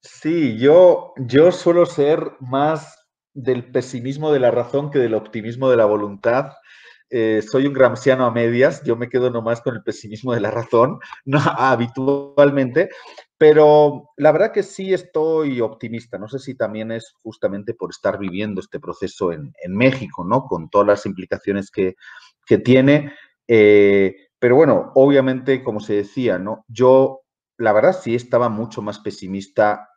Sí, yo, yo suelo ser más del pesimismo de la razón que del optimismo de la voluntad. Eh, soy un gramsciano a medias, yo me quedo nomás con el pesimismo de la razón, *laughs* no, habitualmente, pero la verdad que sí estoy optimista. No sé si también es justamente por estar viviendo este proceso en, México, ¿no? Con todas las implicaciones que, tiene. Eh, pero bueno, obviamente, como se decía, ¿no? Yo, la verdad, sí estaba mucho más pesimista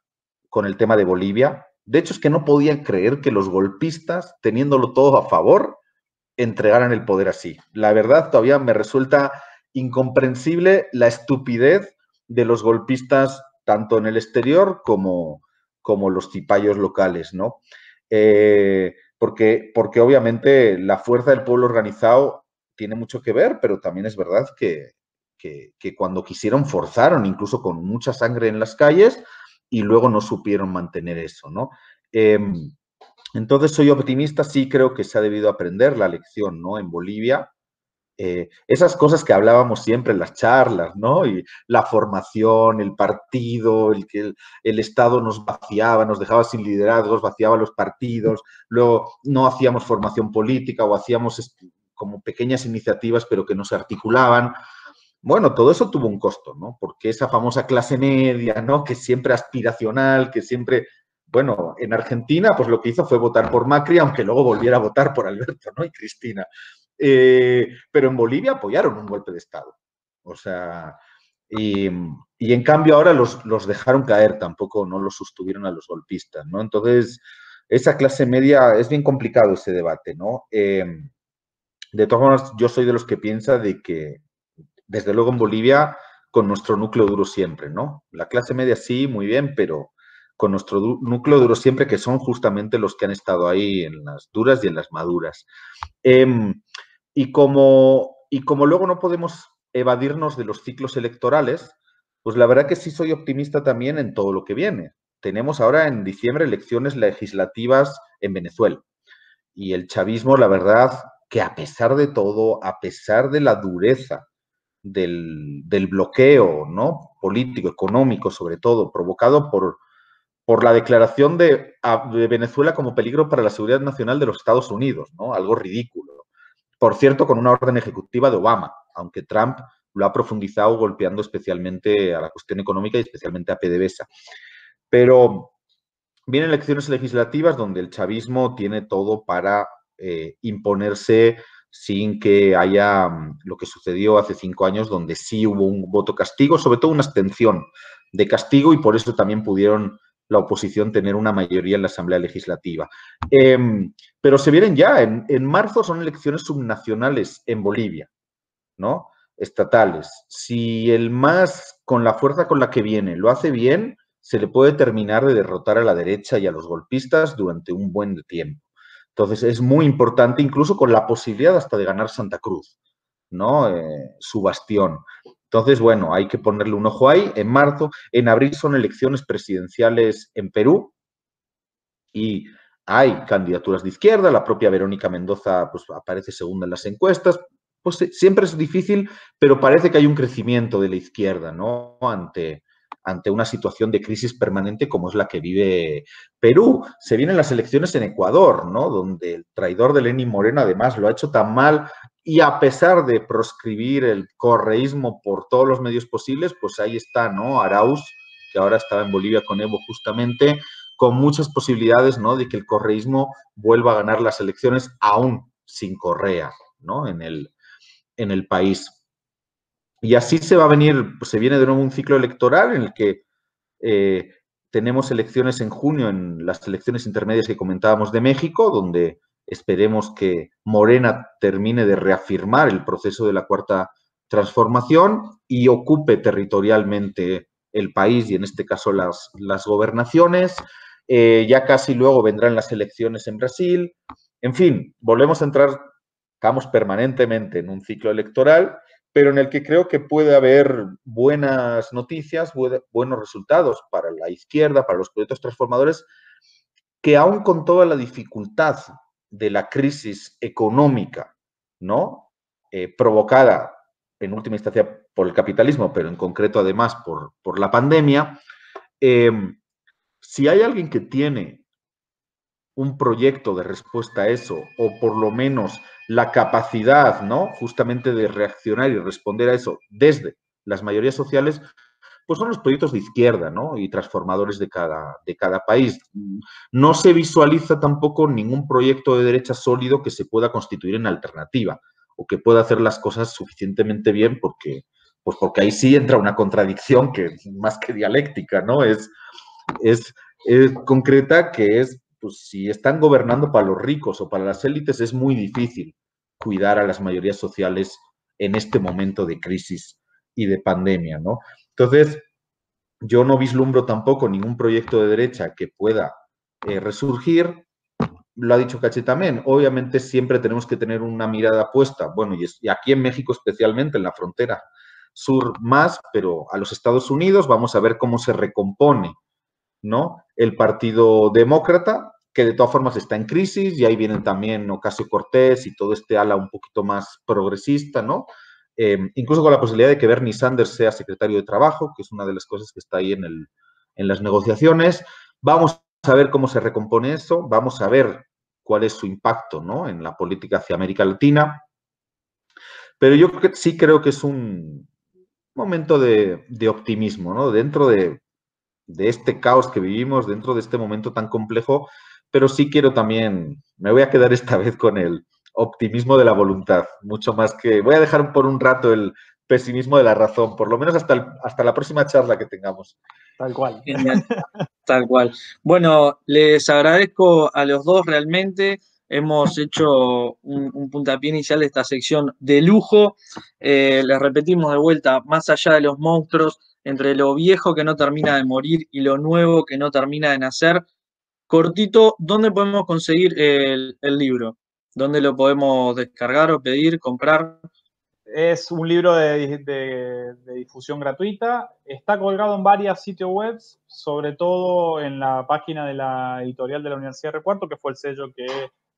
con el tema de Bolivia. De hecho, es que no podían creer que los golpistas, teniéndolo todo a favor, entregaran el poder así. La verdad, todavía me resulta incomprensible la estupidez de los golpistas, tanto en el exterior como, como los cipayos locales, ¿no? Eh, porque, porque obviamente la fuerza del pueblo organizado tiene mucho que ver, pero también es verdad que, que, que cuando quisieron forzaron, incluso con mucha sangre en las calles, y luego no supieron mantener eso, ¿no? Em, entonces soy optimista, sí creo que se ha debido aprender la lección, ¿no? En Bolivia, eh, esas cosas que hablábamos siempre en las charlas, ¿no? Y la formación, el partido, el que el, Estado nos vaciaba, nos dejaba sin liderazgos, vaciaba los partidos, luego no hacíamos formación política o hacíamos como pequeñas iniciativas pero que no se articulaban. Bueno, todo eso tuvo un costo, ¿no? Porque esa famosa clase media, ¿no? Que siempre aspiracional, que siempre, bueno, en Argentina, pues lo que hizo fue votar por Macri, aunque luego volviera a votar por Alberto, ¿no? Y Cristina. Eh, pero en Bolivia apoyaron un golpe de Estado. O sea, y, en cambio ahora los, dejaron caer, tampoco no los sostuvieron a los golpistas, ¿no? Entonces, esa clase media, es bien complicado ese debate, ¿no? Eh, de todas formas, yo soy de los que piensa de que desde luego en Bolivia, con nuestro núcleo duro siempre, ¿no? La clase media sí, muy bien, pero con nuestro núcleo duro siempre, que son justamente los que han estado ahí en las duras y en las maduras. Em, y, como, y como luego no podemos evadirnos de los ciclos electorales, pues la verdad que sí soy optimista también en todo lo que viene. Tenemos ahora en diciembre elecciones legislativas en Venezuela. Y el chavismo, la verdad, que a pesar de todo, a pesar de la dureza del, bloqueo ¿no? político, económico, sobre todo, provocado por, por la declaración de, Venezuela como peligro para la seguridad nacional de los Estados Unidos, ¿no? algo ridículo. Por cierto, con una orden ejecutiva de Obama, aunque Trump lo ha profundizado golpeando especialmente a la cuestión económica y especialmente a PDVSA. Pero vienen elecciones legislativas donde el chavismo tiene todo para eh, imponerse sin que haya mm, lo que sucedió hace cinco años, donde sí hubo un voto castigo, sobre todo una abstención de castigo, y por eso también pudieron la oposición tener una mayoría en la Asamblea Legislativa. Em, pero se vienen ya, en, en, marzo son elecciones subnacionales en Bolivia, ¿no? Estatales. Si el MAS, con la fuerza con la que viene, lo hace bien, se le puede terminar de derrotar a la derecha y a los golpistas durante un buen tiempo. Entonces es muy importante, incluso con la posibilidad hasta de ganar Santa Cruz, ¿no? Eh, su bastión. Entonces, bueno, hay que ponerle un ojo ahí. En marzo, en abril son elecciones presidenciales en Perú y hay candidaturas de izquierda. La propia Verónica Mendoza pues, aparece segunda en las encuestas. Pues siempre es difícil, pero parece que hay un crecimiento de la izquierda, ¿no? Ante, ante una situación de crisis permanente como es la que vive Perú. Se vienen las elecciones en Ecuador, ¿no? Donde el traidor de Lenín Moreno además lo ha hecho tan mal y a pesar de proscribir el correísmo por todos los medios posibles, pues ahí está, ¿no? Arauz, que ahora estaba en Bolivia con Evo justamente, con muchas posibilidades, ¿no? De que el correísmo vuelva a ganar las elecciones aún sin Correa, ¿no? En el, en el país. Y así se va a venir, pues se viene de nuevo un ciclo electoral en el que eh, tenemos elecciones en junio, en las elecciones intermedias que comentábamos de México, donde esperemos que Morena termine de reafirmar el proceso de la cuarta transformación y ocupe territorialmente el país y en este caso las, las gobernaciones. Eh, ya casi luego vendrán las elecciones en Brasil. En fin, volvemos a entrar, estamos permanentemente en un ciclo electoral pero en el que creo que puede haber buenas noticias, buenos resultados para la izquierda, para los proyectos transformadores, que aún con toda la dificultad de la crisis económica, ¿no? Eh, provocada en última instancia por el capitalismo, pero en concreto además por, por la pandemia, em, si hay alguien que tiene un proyecto de respuesta a eso, o por lo menos la capacidad, ¿no? Justamente de reaccionar y responder a eso desde las mayorías sociales, pues son los proyectos de izquierda, ¿no? Y transformadores de cada, de cada país. No se visualiza tampoco ningún proyecto de derecha sólido que se pueda constituir en alternativa o que pueda hacer las cosas suficientemente bien porque, pues porque ahí sí entra una contradicción que más que dialéctica, ¿no? Es, es, es concreta que es pues si están gobernando para los ricos o para las élites, es muy difícil cuidar a las mayorías sociales en este momento de crisis y de pandemia, ¿no? Entonces, yo no vislumbro tampoco ningún proyecto de derecha que pueda eh, resurgir. Lo ha dicho Caché también. Obviamente siempre tenemos que tener una mirada puesta, bueno, y, aquí en México especialmente, en la frontera sur más, pero a los Estados Unidos vamos a ver cómo se recompone, ¿no? El Partido Demócrata, que de todas formas está en crisis, y ahí vienen también Ocasio Cortés y todo este ala un poquito más progresista, ¿no? Em, incluso con la posibilidad de que Bernie Sanders sea secretario de Trabajo, que es una de las cosas que está ahí en, el, en las negociaciones. Vamos a ver cómo se recompone eso, vamos a ver cuál es su impacto ¿no? en la política hacia América Latina. Pero yo sí creo que es un momento de, de optimismo, ¿no? Dentro de, de este caos que vivimos, dentro de este momento tan complejo, pero sí quiero también, me voy a quedar esta vez con el optimismo de la voluntad, mucho más que, voy a dejar por un rato el pesimismo de la razón, por lo menos hasta, hasta la próxima charla que tengamos. Tal cual. Tal cual. Bueno, les agradezco a los dos realmente. Hemos hecho un, puntapié inicial de esta sección de lujo. Eh, les repetimos de vuelta, más allá de los monstruos, entre lo viejo que no termina de morir y lo nuevo que no termina de nacer, cortito, ¿dónde podemos conseguir el, libro? ¿Dónde lo podemos descargar o pedir, comprar? Es un libro de, difusión gratuita. Está colgado en varios sitios web, sobre todo en la página de la editorial de la Universidad de Recuarto, que fue el sello que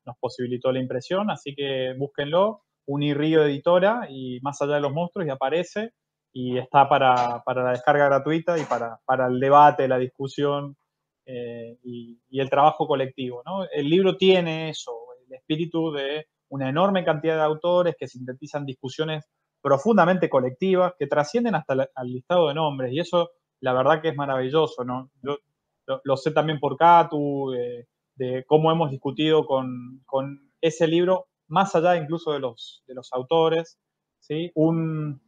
nos posibilitó la impresión. Así que búsquenlo, Unirrío Editora y Más allá de los monstruos, y aparece. Y está para, la descarga gratuita y para el debate, la discusión eh, y, el trabajo colectivo. El libro tiene eso, el espíritu de una enorme cantidad de autores que sintetizan discusiones profundamente colectivas que trascienden hasta el listado de nombres y eso la verdad que es maravilloso. ¿no? Yo lo, sé también por Catu, de, cómo hemos discutido con, ese libro, más allá incluso de los, de los autores. ¿sí? Un,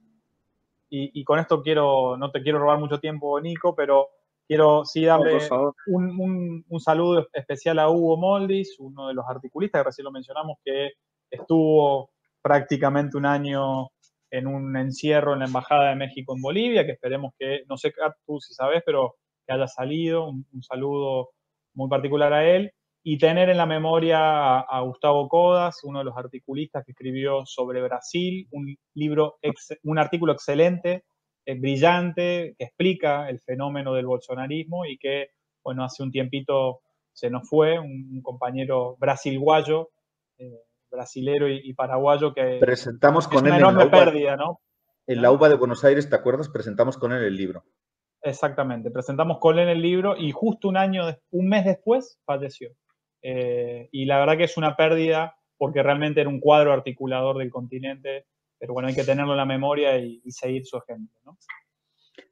y, y, con esto quiero, no te quiero robar mucho tiempo, Nico, pero quiero sí darle un, saludo especial a Hugo Moldis, uno de los articulistas que recién lo mencionamos, que estuvo prácticamente un año en un encierro en la Embajada de México en Bolivia, que esperemos que, no sé tú si sabes, pero que haya salido. Un, saludo muy particular a él. Y tener en la memoria a, Gustavo Codas, uno de los articulistas que escribió sobre Brasil, un libro, un artículo excelente, brillante, que explica el fenómeno del bolsonarismo y que, bueno, hace un tiempito se nos fue, un, compañero brasilguayo, eh, brasilero y, paraguayo que presentamos con es una enorme pérdida, ¿no? En la UBA de Buenos Aires, ¿te acuerdas? Presentamos con él el libro. Exactamente, presentamos con él el libro y justo un año, un mes después falleció. Eh, y la verdad que es una pérdida porque realmente era un cuadro articulador del continente, pero bueno, hay que tenerlo en la memoria y, seguir su ejemplo, ¿no?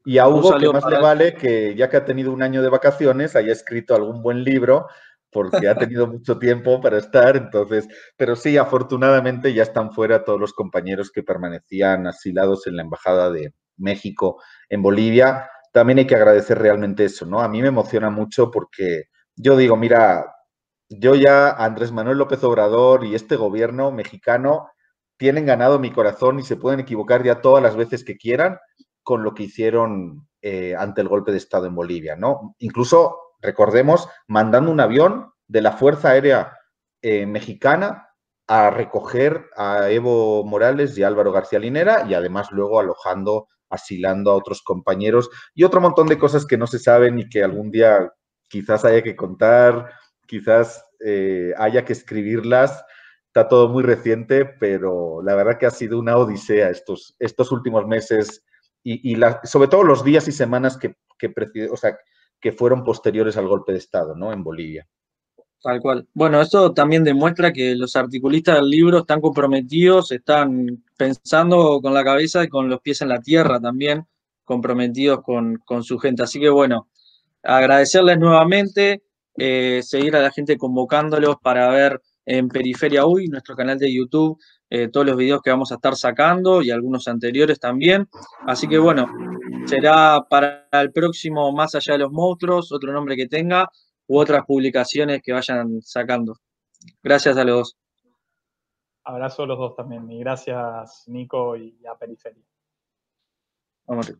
Y a Hugo, que más le vale que ya que ha tenido un año de vacaciones, haya escrito algún buen libro porque ha tenido *laughs* mucho tiempo para estar, entonces, pero sí, afortunadamente ya están fuera todos los compañeros que permanecían asilados en la Embajada de México en Bolivia. También hay que agradecer realmente eso, ¿no? A mí me emociona mucho porque yo digo, mira, yo ya, Andrés Manuel López Obrador y este gobierno mexicano tienen ganado mi corazón y se pueden equivocar ya todas las veces que quieran con lo que hicieron eh, ante el golpe de Estado en Bolivia, ¿no? Incluso recordemos, mandando un avión de la Fuerza Aérea eh, Mexicana a recoger a Evo Morales y Álvaro García Linera y además luego alojando, asilando a otros compañeros y otro montón de cosas que no se saben y que algún día quizás haya que contar, quizás eh, haya que escribirlas. Está todo muy reciente, pero la verdad que ha sido una odisea estos, estos últimos meses y, sobre todo los días y semanas que, que, o sea, que fueron posteriores al golpe de Estado, ¿no? En Bolivia. Tal cual. Bueno, esto también demuestra que los articulistas del libro están comprometidos, están pensando con la cabeza y con los pies en la tierra también, comprometidos con, su gente. Así que bueno, agradecerles nuevamente, eh, seguir a la gente convocándolos para ver en Periferia Uy, nuestro canal de YouTube, eh, todos los videos que vamos a estar sacando y algunos anteriores también. Así que bueno, será para el próximo Más allá de los monstruos, otro nombre que tenga, u otras publicaciones que vayan sacando. Gracias a los dos. Abrazo a los dos también y gracias Nico y a Periferia. Vamos.